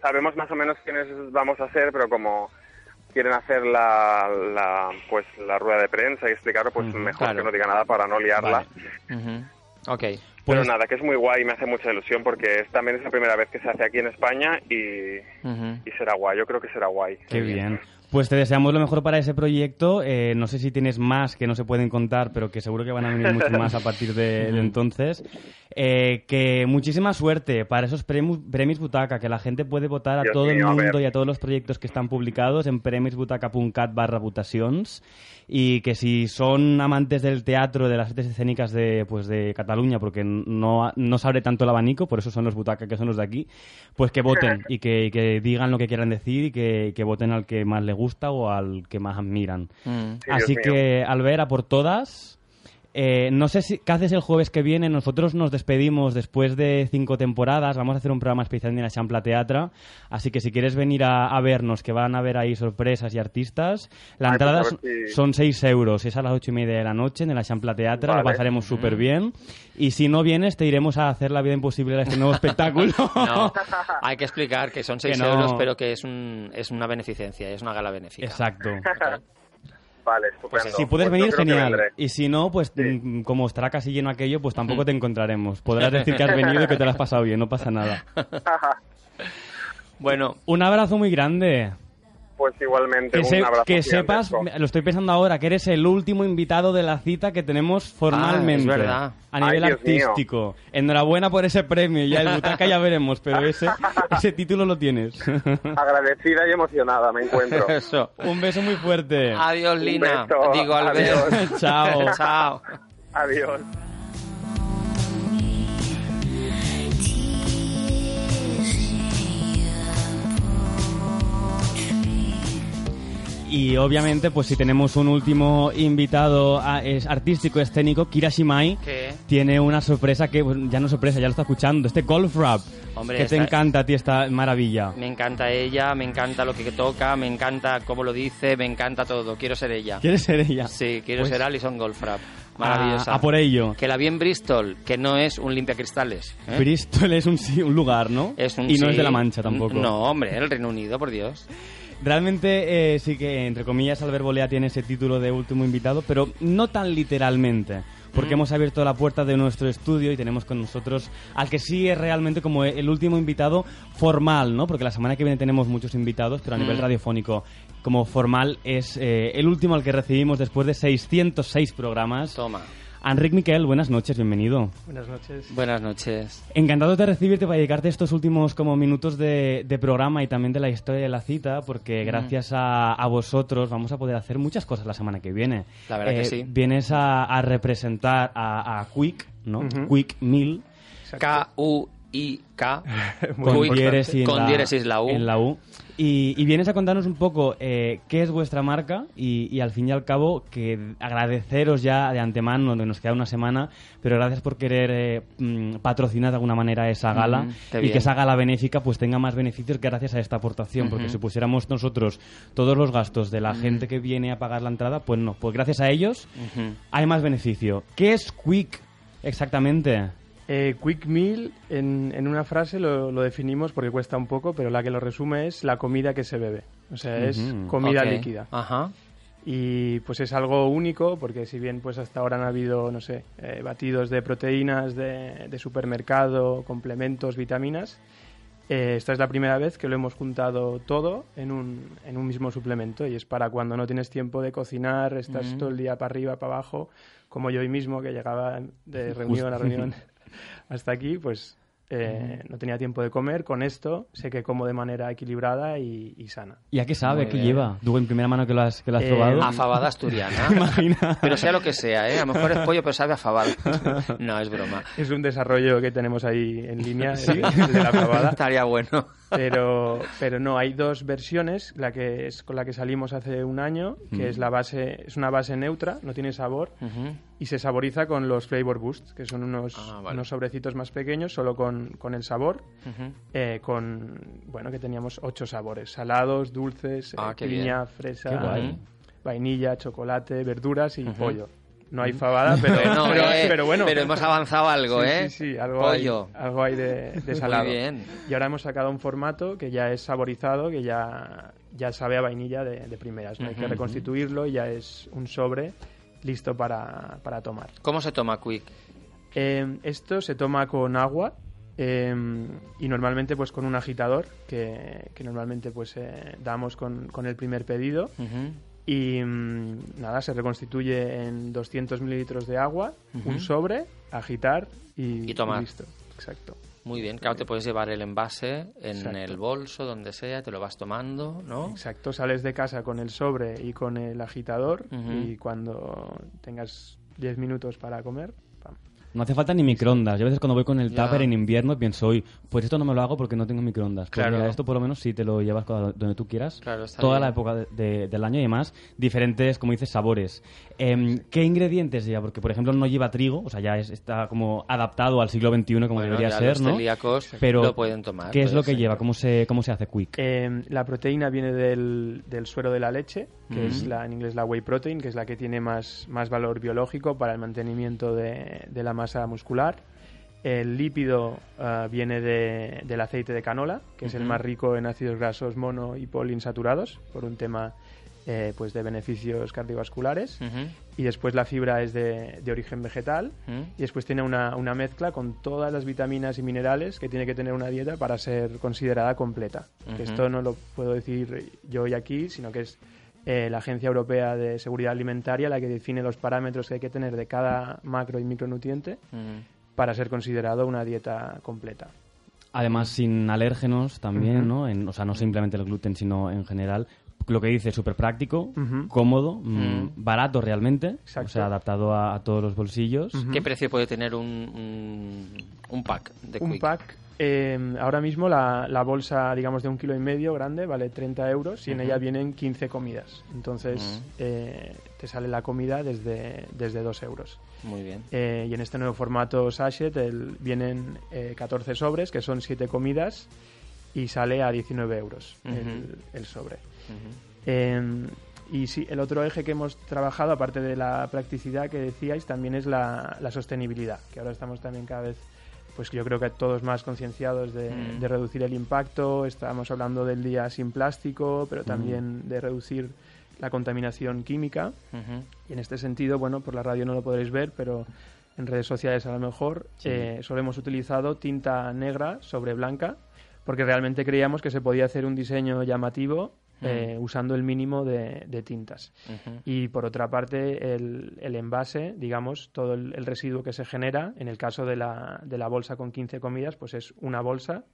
sabemos más o menos quiénes vamos a ser, pero como quieren hacer la, la pues la rueda de prensa y explicarlo, pues mejor claro. que no diga nada para no liarla. Vale. Ujú. Ok. Pero Pues- nada, que es muy guay y me hace mucha ilusión porque es, también es la primera vez que se hace aquí en España y, Ujú. y será guay, yo creo que será guay. Qué bien. Pues te deseamos lo mejor para ese proyecto. Eh, no sé si tienes más que no se pueden contar, pero que seguro que van a venir mucho más a partir de, de entonces. Eh, que muchísima suerte para esos premios, premios Butaca, que la gente puede votar a Dios todo el a mundo y a todos los proyectos que están publicados en premiosbutaca.cat barra votacions y que si son amantes del teatro, de las artes escénicas de, pues de Cataluña, porque no, no se abre tanto el abanico, por eso son los Butaca que son los de aquí, pues que voten y que, y que digan lo que quieran decir y que, que voten al que más le gusta o al que más admiran. Mm. Sí, Así Dios que, Albert, a por todas. Eh, no sé si, qué haces el jueves que viene. Nosotros nos despedimos después de cinco temporadas. Vamos a hacer un programa especial en la Champla Teatra. Así que si quieres venir a, a vernos, que van a ver ahí sorpresas y artistas, la Ay, entrada pues son- ver si- son 6 euros. Es a las ocho y media de la noche en la Champla Teatra. Lo Vale. pasaremos súper bien. Y si no vienes, te iremos a hacer la vida imposible a este nuevo [LAUGHS] espectáculo. No, [LAUGHS] hay que explicar que son 6 Que no. euros, pero que es, un, es una beneficencia, es una gala benéfica. Exacto. Vale, estupendo. Si puedes Pues venir, genial. Y si no, pues mm, como estará casi lleno aquello, pues tampoco te encontraremos. Podrás decir que has venido y que te lo has pasado bien, no pasa nada. [LAUGHS] Bueno, Un abrazo muy grande. Pues igualmente, Que, un se- abrazo que sepas, lo estoy pensando ahora, que eres el último invitado de la cita que tenemos formalmente. Ah, es verdad. A nivel Ay, Dios mío. artístico. Enhorabuena por ese premio. Ya el butaca ya veremos, pero ese, [LAUGHS] ese título lo tienes. Agradecida y emocionada me encuentro. [LAUGHS] eso. Un beso muy fuerte. Adiós, Un Lina. beso. Digo, Albert. Adiós. [LAUGHS] Chao. Chao. Adiós. Y obviamente, pues si tenemos un último invitado ah, es artístico escénico, Kira Shimai, ¿Qué? tiene una sorpresa que bueno, ya no es sorpresa, ya lo está escuchando, este golf rap. Hombre, que te encanta a ti esta maravilla. Me encanta ella, me encanta lo que toca, me encanta cómo lo dice, me encanta todo. Quiero ser ella. ¿Quieres ser ella? Sí, quiero Pues- ser Alison Goldfrapp. Maravillosa. A, a por ello. Que la vi en Bristol, que no es un limpiacristales. ¿eh? Bristol es un, un lugar, ¿no? Es un- y no es sí. de la Mancha tampoco. No, hombre, el Reino Unido, por Dios. Realmente eh, sí que, entre comillas, Albert Bolea tiene ese título de último invitado, pero no tan literalmente. Porque Mm. hemos abierto la puerta de nuestro estudio y tenemos con nosotros al que sí es realmente como el último invitado formal, ¿no? Porque la semana que viene tenemos muchos invitados, pero a nivel Mm. radiofónico como formal es eh, el último al que recibimos después de 606 programas. Toma. Enric Miquel, buenas noches, bienvenido. Buenas noches. Buenas noches. Encantado de recibirte para dedicarte estos últimos como minutos de, de programa y también de la historia de la cita, porque Mm. gracias a, a vosotros vamos a poder hacer muchas cosas la semana que viene. La verdad que Eh, sí. Vienes a, a representar a, a Quick, ¿no? Quick Mill. K-U-I-K. [LAUGHS] Con diéresis la- diéresis la U. en la U. Y, y vienes a contarnos un poco eh, qué es vuestra marca y, y al fin y al cabo que agradeceros ya de antemano, donde nos queda una semana, pero gracias por querer eh, mm, patrocinar de alguna manera esa gala y bien. que esa gala benéfica pues tenga más beneficios gracias a esta aportación, porque si pusiéramos nosotros todos los gastos de la gente que viene a pagar la entrada, pues no, pues gracias a ellos hay más beneficio. ¿Qué es Quick exactamente? Eh, quick Meal, en, en una frase lo, lo definimos porque cuesta un poco, pero la que lo resume es la comida que se bebe. O sea, es comida líquida. Ajá. Y pues es algo único porque si bien pues hasta ahora han habido, no sé, eh, batidos de proteínas de, de supermercado, complementos, vitaminas, eh, esta es la primera vez que lo hemos juntado todo en un, en un mismo suplemento y es para cuando no tienes tiempo de cocinar, estás Mm. todo el día para arriba, para abajo, como yo hoy mismo que llegaba de [LAUGHS] reunión a reunión [LAUGHS] hasta aquí, pues eh, no tenía tiempo de comer, con esto sé que como de manera equilibrada y, y sana. ¿Y a qué sabe? Muy ¿Qué bien. lleva? ¿Tú en primera mano que lo has, que lo has Eh, probado? A fabada asturiana. [LAUGHS] Imagina. Pero sea lo que sea, ¿eh? A lo mejor es pollo, pero sabe a fabada. No, es broma. Es un desarrollo que tenemos ahí en línea, el, el de la fabada. Estaría bueno. Pero, pero no, hay dos versiones, la que es con la que salimos hace un año, que Mm. es la base, es una base neutra, no tiene sabor, y se saboriza con los Flavor Boosts, que son unos, Ah, vale. unos sobrecitos más pequeños, solo con, con el sabor, eh, con, bueno, que teníamos ocho sabores, salados, dulces, Ah, eh, piña, bien. fresa, vainilla, chocolate, verduras y pollo. No hay fabada, [LAUGHS] pero, Bueno, pero, eh, pero bueno. pero hemos avanzado algo, Sí, ¿eh? Sí, sí, algo Pollo. hay, algo hay de, de salado. Muy bien. Y ahora hemos sacado un formato que ya es saborizado, que ya, ya sabe a vainilla de, de primeras. No hay que reconstituirlo, ya es un sobre listo para, para tomar. ¿Cómo se toma Quick? Eh, esto se toma con agua eh, y normalmente pues con un agitador que, que normalmente pues eh, damos con, con el primer pedido Ujú. Y mm, nada, se reconstituye en 200 mililitros de agua, un sobre, agitar y, Y tomar. listo. Exacto. Muy bien, claro, te puedes llevar el envase en Exacto. el bolso, donde sea, te lo vas tomando, ¿no? Exacto, sales de casa con el sobre y con el agitador y cuando tengas 10 minutos para comer. No hace falta ni microondas. Yo a veces cuando voy con el tupper en invierno pienso, hoy, pues esto no me lo hago porque no tengo microondas. Pues Claro. mira, esto por lo menos sí te lo llevas donde tú quieras. Claro, está toda bien. la época de- de- del año y además diferentes, como dices, sabores. Em, ¿Qué ingredientes lleva? Porque, por ejemplo, no lleva trigo, o sea, ya es- está como adaptado al siglo XXI como Bueno, debería ya ser, los ¿no? celíacos Pero, lo pueden tomar, ¿Qué es lo que ser. lleva? ¿Cómo se, cómo se hace quick? Eh, la proteína viene del, del suero de la leche, que Ujú. es la, en inglés la whey protein, que es la que tiene más, más valor biológico para el mantenimiento de, de la masa muscular. El lípido ah, viene de- del aceite de canola, que es el más rico en ácidos grasos mono y poliinsaturados, por un tema eh, pues de beneficios cardiovasculares. Y después la fibra es de, de origen vegetal. Y después tiene una, una mezcla con todas las vitaminas y minerales que tiene que tener una dieta para ser considerada completa. Esto no lo puedo decir yo hoy aquí, sino que es eh, la Agencia Europea de Seguridad Alimentaria la que define los parámetros que hay que tener de cada macro y micronutriente para ser considerado una dieta completa. Además, sin alérgenos también. ¿no? En- o sea, no simplemente el gluten, sino en general. Lo que dice, súper práctico, cómodo, mm, barato realmente, Exacto. o sea, adaptado a, a todos los bolsillos. ¿Qué precio puede tener un, un, un pack de Un Quick? pack, eh, ahora mismo la, la bolsa, digamos, de un kilo y medio grande vale 30 euros y en ella vienen 15 comidas. Entonces eh, te sale la comida desde, desde 2 euros. Muy bien. Eh, y en este nuevo formato sachet el- vienen eh, 14 sobres, que son 7 comidas, y sale a 19 euros el, el sobre. Eh, y sí, el otro eje que hemos trabajado, aparte de la practicidad que decíais, también es la, la sostenibilidad, que ahora estamos también cada vez, pues yo creo que todos más concienciaados de, Mm. de reducir el impacto. Estamos hablando del día sin plástico, pero también de reducir la contaminación química. Y en este sentido, bueno, por la radio no lo podréis ver, pero en redes sociales a lo mejor Sí. eh, solo hemos utilizado tinta negra sobre blanca, porque realmente creíamos que se podía hacer un diseño llamativo eh, usando el mínimo de, de tintas. Y por otra parte, el, el envase, digamos, todo el, el residuo que se genera, en el caso de la, de la bolsa con 15 comidas, pues es una bolsa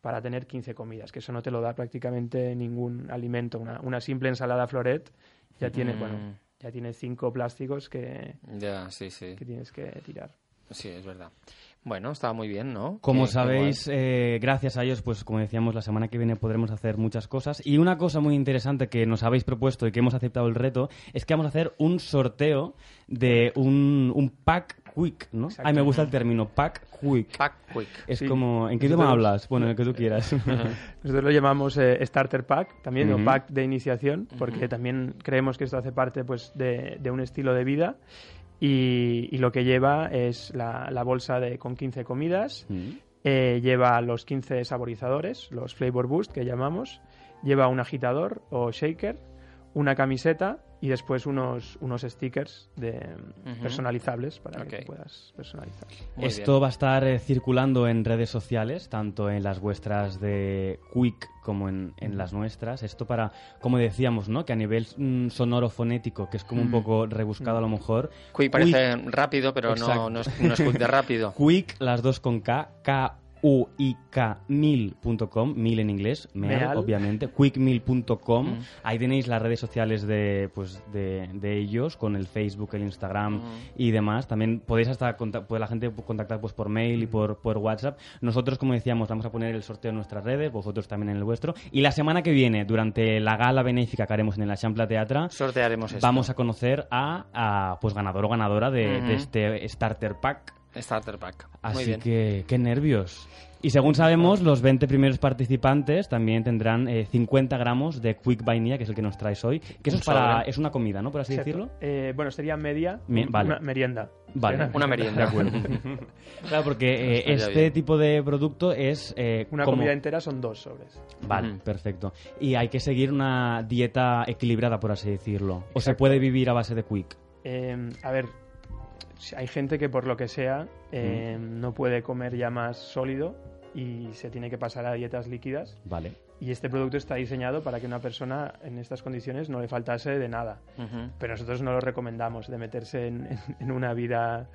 para tener 15 comidas, que eso no te lo da prácticamente ningún alimento. Una, una simple ensalada floret ya tiene, Mm. bueno, ya tiene cinco plásticos que, Ya, sí, sí. que tienes que tirar. Sí, es verdad. Bueno, estaba muy bien, ¿no? Como Qué- qué sabéis, eh, gracias a ellos, pues como decíamos, la semana que viene podremos hacer muchas cosas. Y una cosa muy interesante que nos habéis propuesto y que hemos aceptado el reto es que vamos a hacer un sorteo de un, un pack quick, ¿no? Ay, me gusta el término, pack quick. Pack Quick. Es Sí. como, ¿en qué idioma hablas? Bueno, en el que tú quieras. [LAUGHS] Nosotros lo llamamos eh, Starter Pack, también, Ujú. o Pack de iniciación, porque también creemos que esto hace parte pues, de, de un estilo de vida. Y, y lo que lleva es la, la bolsa de, con 15 comidas, Mm. eh, lleva los 15 saborizadores, los Flavor Boost que llamamos, lleva un agitador o shaker, una camiseta y después unos, unos stickers de, personalizables para que puedas personalizar. Muy Esto va a estar eh, circulando en redes sociales, tanto en las vuestras de Quick como en, en las nuestras. Esto para, como decíamos, ¿no? Que a nivel mm, sonoro fonético, que es como un Mm. poco rebuscado a lo mejor. Quick parece rápido, pero no, no, es, no es [LAUGHS] quick de rápido. Quick, las dos con K, quick1000.com, mil en inglés, meal, Meal. obviamente, quickmeal.com. Mm. Ahí tenéis las redes sociales de, pues, de, de ellos, con el Facebook, el Instagram Mm. y demás. También podéis hasta puede la gente contactar pues, por mail y por, por WhatsApp. Nosotros, como decíamos, vamos a poner el sorteo en nuestras redes, vosotros también en el vuestro. Y la semana que viene, durante la gala benéfica que haremos en el Champla Teatra, Sortearemos esto. vamos a conocer a, a, pues ganador o ganadora de este Starter Pack. Starter Pack. Muy Así bien. que, qué nervios. Y según sabemos, los 20 primeros participantes también tendrán eh, 50 gramos de Quick Vainilla, que es el que nos traes hoy. Que eso es para es una comida, ¿no? Por así Exacto. decirlo. Eh, bueno, sería media, Mi- vale. una merienda. Vale. Una merienda. De acuerdo. [LAUGHS] claro, porque eh, este bien. tipo de producto es... eh, Una como- comida entera son dos sobres. Vale, perfecto. Y hay que seguir una dieta equilibrada, por así decirlo. O se puede vivir a base de Quick. Eh, a ver, hay gente que por lo que sea eh, no puede comer ya más sólido y se tiene que pasar a dietas líquidas. Vale. Y este producto está diseñado para que una persona en estas condiciones no le faltase de nada. Pero nosotros no lo recomendamos de meterse en, en- [LAUGHS] en una vida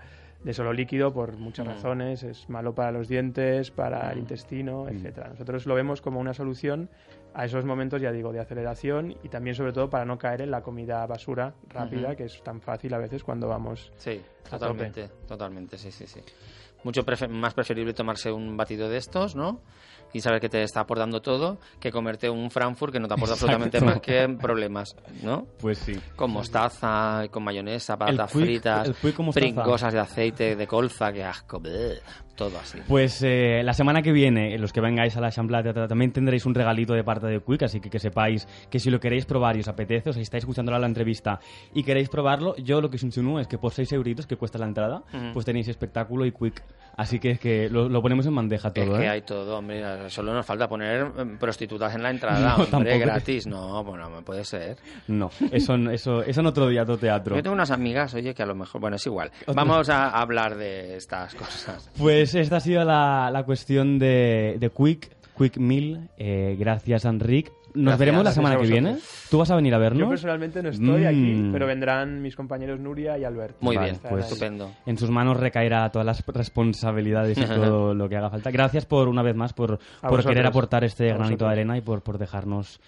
de solo líquido por muchas Mm. razones. Es malo para los dientes, para el Mm. intestino, Mm. etcétera. Nosotros lo vemos como una solución a esos momentos, ya digo, de aceleración y también sobre todo para no caer en la comida basura rápida, que es tan fácil a veces cuando vamos Sí, A totalmente, totalmente, sí, sí, sí. Mucho prefe- más preferible tomarse un batido de estos, ¿no? Y saber que te está aportando todo, que comerte un Frankfurt que no te aporta absolutamente más que problemas, ¿no? Pues sí. Con mostaza, con mayonesa, patatas fritas, pringosas de aceite, de colza, que asco, bleh, todo así. Pues eh, la semana que viene, eh, los que vengáis a la Champla Teatra, también tendréis un regalito de parte de Quick, así que que sepáis que si lo queréis probar y os apetece, o si estáis escuchando la entrevista y queréis probarlo, yo lo que os insinúo es que por 6 euritos que cuesta la entrada, pues tenéis espectáculo y Quick. Así que es que lo, lo ponemos en bandeja todo, es que ¿eh? hay todo, hombre. Solo nos falta poner eh, prostitutas en la entrada, No, hombre, gratis. No, bueno, no puede ser. No, eso, eso, eso en otro día, otro teatro. Yo tengo unas amigas, oye, que a lo mejor... Bueno, es igual. Vamos a hablar de estas cosas. Pues esta ha sido la, la cuestión de, de Quick, Quick Meal. Eh, gracias, Enric. Nos Gracias. veremos la semana que viene. ¿Tú vas a venir a vernos? Yo personalmente no estoy aquí, Mm. pero vendrán mis compañeros Nuria y Albert. Muy Vale, bien, pues ahí. estupendo. En sus manos recaerá todas las responsabilidades y [LAUGHS] todo lo que haga falta. Gracias por una vez más por, querer aportar este A granito vosotros. de arena y por, por dejarnos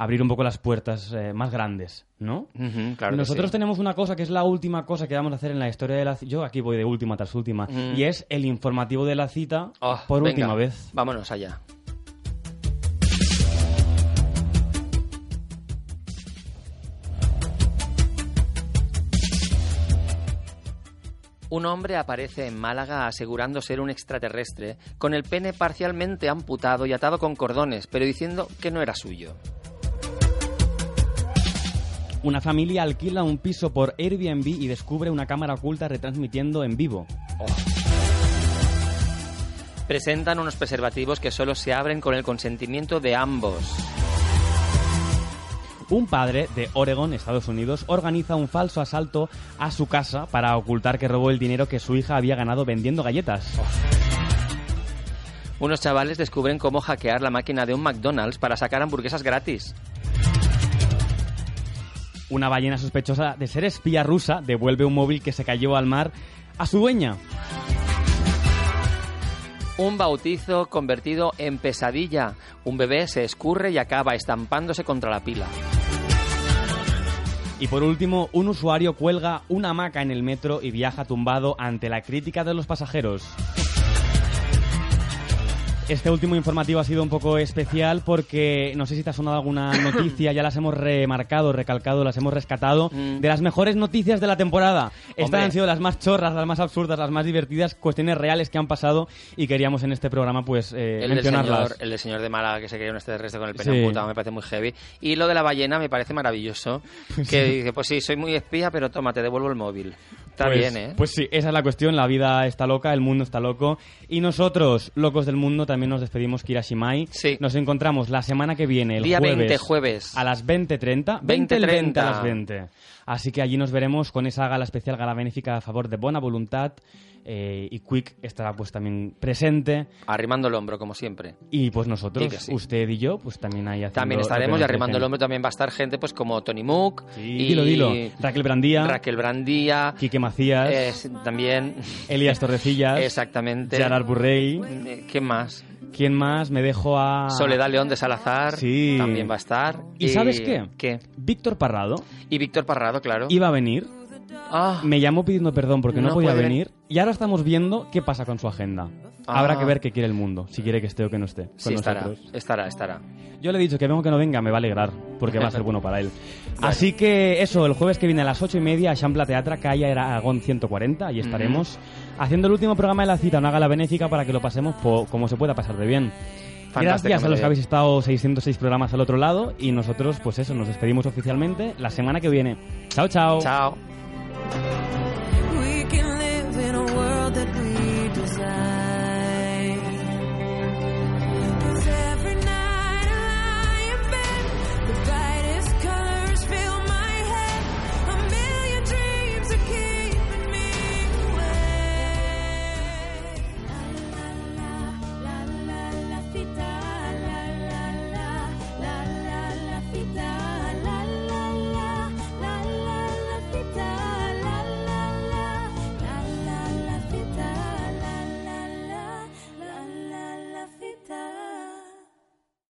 abrir un poco las puertas eh, más grandes, ¿no? Ujú, claro Nosotros sí. tenemos una cosa que es la última cosa que vamos a hacer en la historia de la cita. Yo aquí voy de última tras última. Mm. Y es el informativo de la cita Oh, por venga, última vez. Vámonos allá. Un hombre aparece en Málaga asegurando ser un extraterrestre, con el pene parcialmente amputado y atado con cordones, pero diciendo que no era suyo. Una familia alquila un piso por Airbnb y descubre una cámara oculta retransmitiendo en vivo. Presentan unos preservativos que solo se abren con el consentimiento de ambos. Un padre de Oregon, Estados Unidos, organiza un falso asalto a su casa para ocultar que robó el dinero que su hija había ganado vendiendo galletas. Unos chavales descubren cómo hackear la máquina de un McDonald's para sacar hamburguesas gratis. Una ballena sospechosa de ser espía rusa devuelve un móvil que se cayó al mar a su dueña. Un bautizo convertido en pesadilla. Un bebé se escurre y acaba estampándose contra la pila. Y por último, un usuario cuelga una hamaca en el metro y viaja tumbado ante la crítica de los pasajeros. Este último informativo ha sido un poco especial porque no sé si te ha sonado alguna [COUGHS] noticia, ya las hemos remarcado, recalcado, las hemos rescatado Mm. de las mejores noticias de la temporada. Estas Hombre. han sido las más chorras, las más absurdas, las más divertidas, cuestiones reales que han pasado y queríamos en este programa pues eh, El del, mencionarlas. señor, el del señor de Málaga que se creía un extraterrestre con el pene Sí. amputado me parece muy heavy. Y lo de la ballena me parece maravilloso. Que dice, pues sí, soy muy espía, pero toma, te devuelvo el móvil. Está Pues- bien, ¿eh? Pues sí, esa es la cuestión. La vida está loca, el mundo está loco. Y nosotros, locos del mundo, también nos despedimos, Kira Shimai. Sí. Nos encontramos la semana que viene, el Día jueves. 20, jueves. A las 20.30. 20 el 20:30. 20 a las 20. Así que allí nos veremos con esa gala especial, gala benéfica a favor de Buena Voluntad. Eh, y Quick estará pues también presente. Arrimando el hombro, como siempre. Y pues nosotros, que sí. usted y yo, pues también ahí haciendo También estaremos y arrimando el hombro también va a estar gente pues como Tony Mook y dilo, dilo. Raquel Brandía. Raquel Brandía, Quique Macías, eh, sí, también Elías Torrecillas, [LAUGHS] exactamente. Gerard Burrey. Eh, ¿Qué más? ¿Quién más? Me dejo a... Soledad León de Salazar Sí. también va a estar. ¿Y sabes qué? ¿Qué? Víctor Parrado Y Víctor Parrado, claro. iba a venir. Ah, Me llamó pidiendo perdón porque no, No podía venir. Y ahora estamos viendo qué pasa con su agenda. Ah. Habrá que ver qué quiere el mundo, si quiere que esté o que no esté. con sí, estará, nosotros. estará, estará. Yo le he dicho que vengo que no venga, me va a alegrar, porque va a ser bueno para él. [LAUGHS] Así que eso, el jueves que viene a las ocho y media, a Champla Teatra, calle Aragón 140, y estaremos haciendo el último programa de la cita, una gala benéfica para que lo pasemos como se pueda pasar de bien. Gracias a los que habéis estado 606 programas al otro lado y nosotros, pues eso, nos despedimos oficialmente la semana que viene. Chao, chao. Chao. We can live in a world that we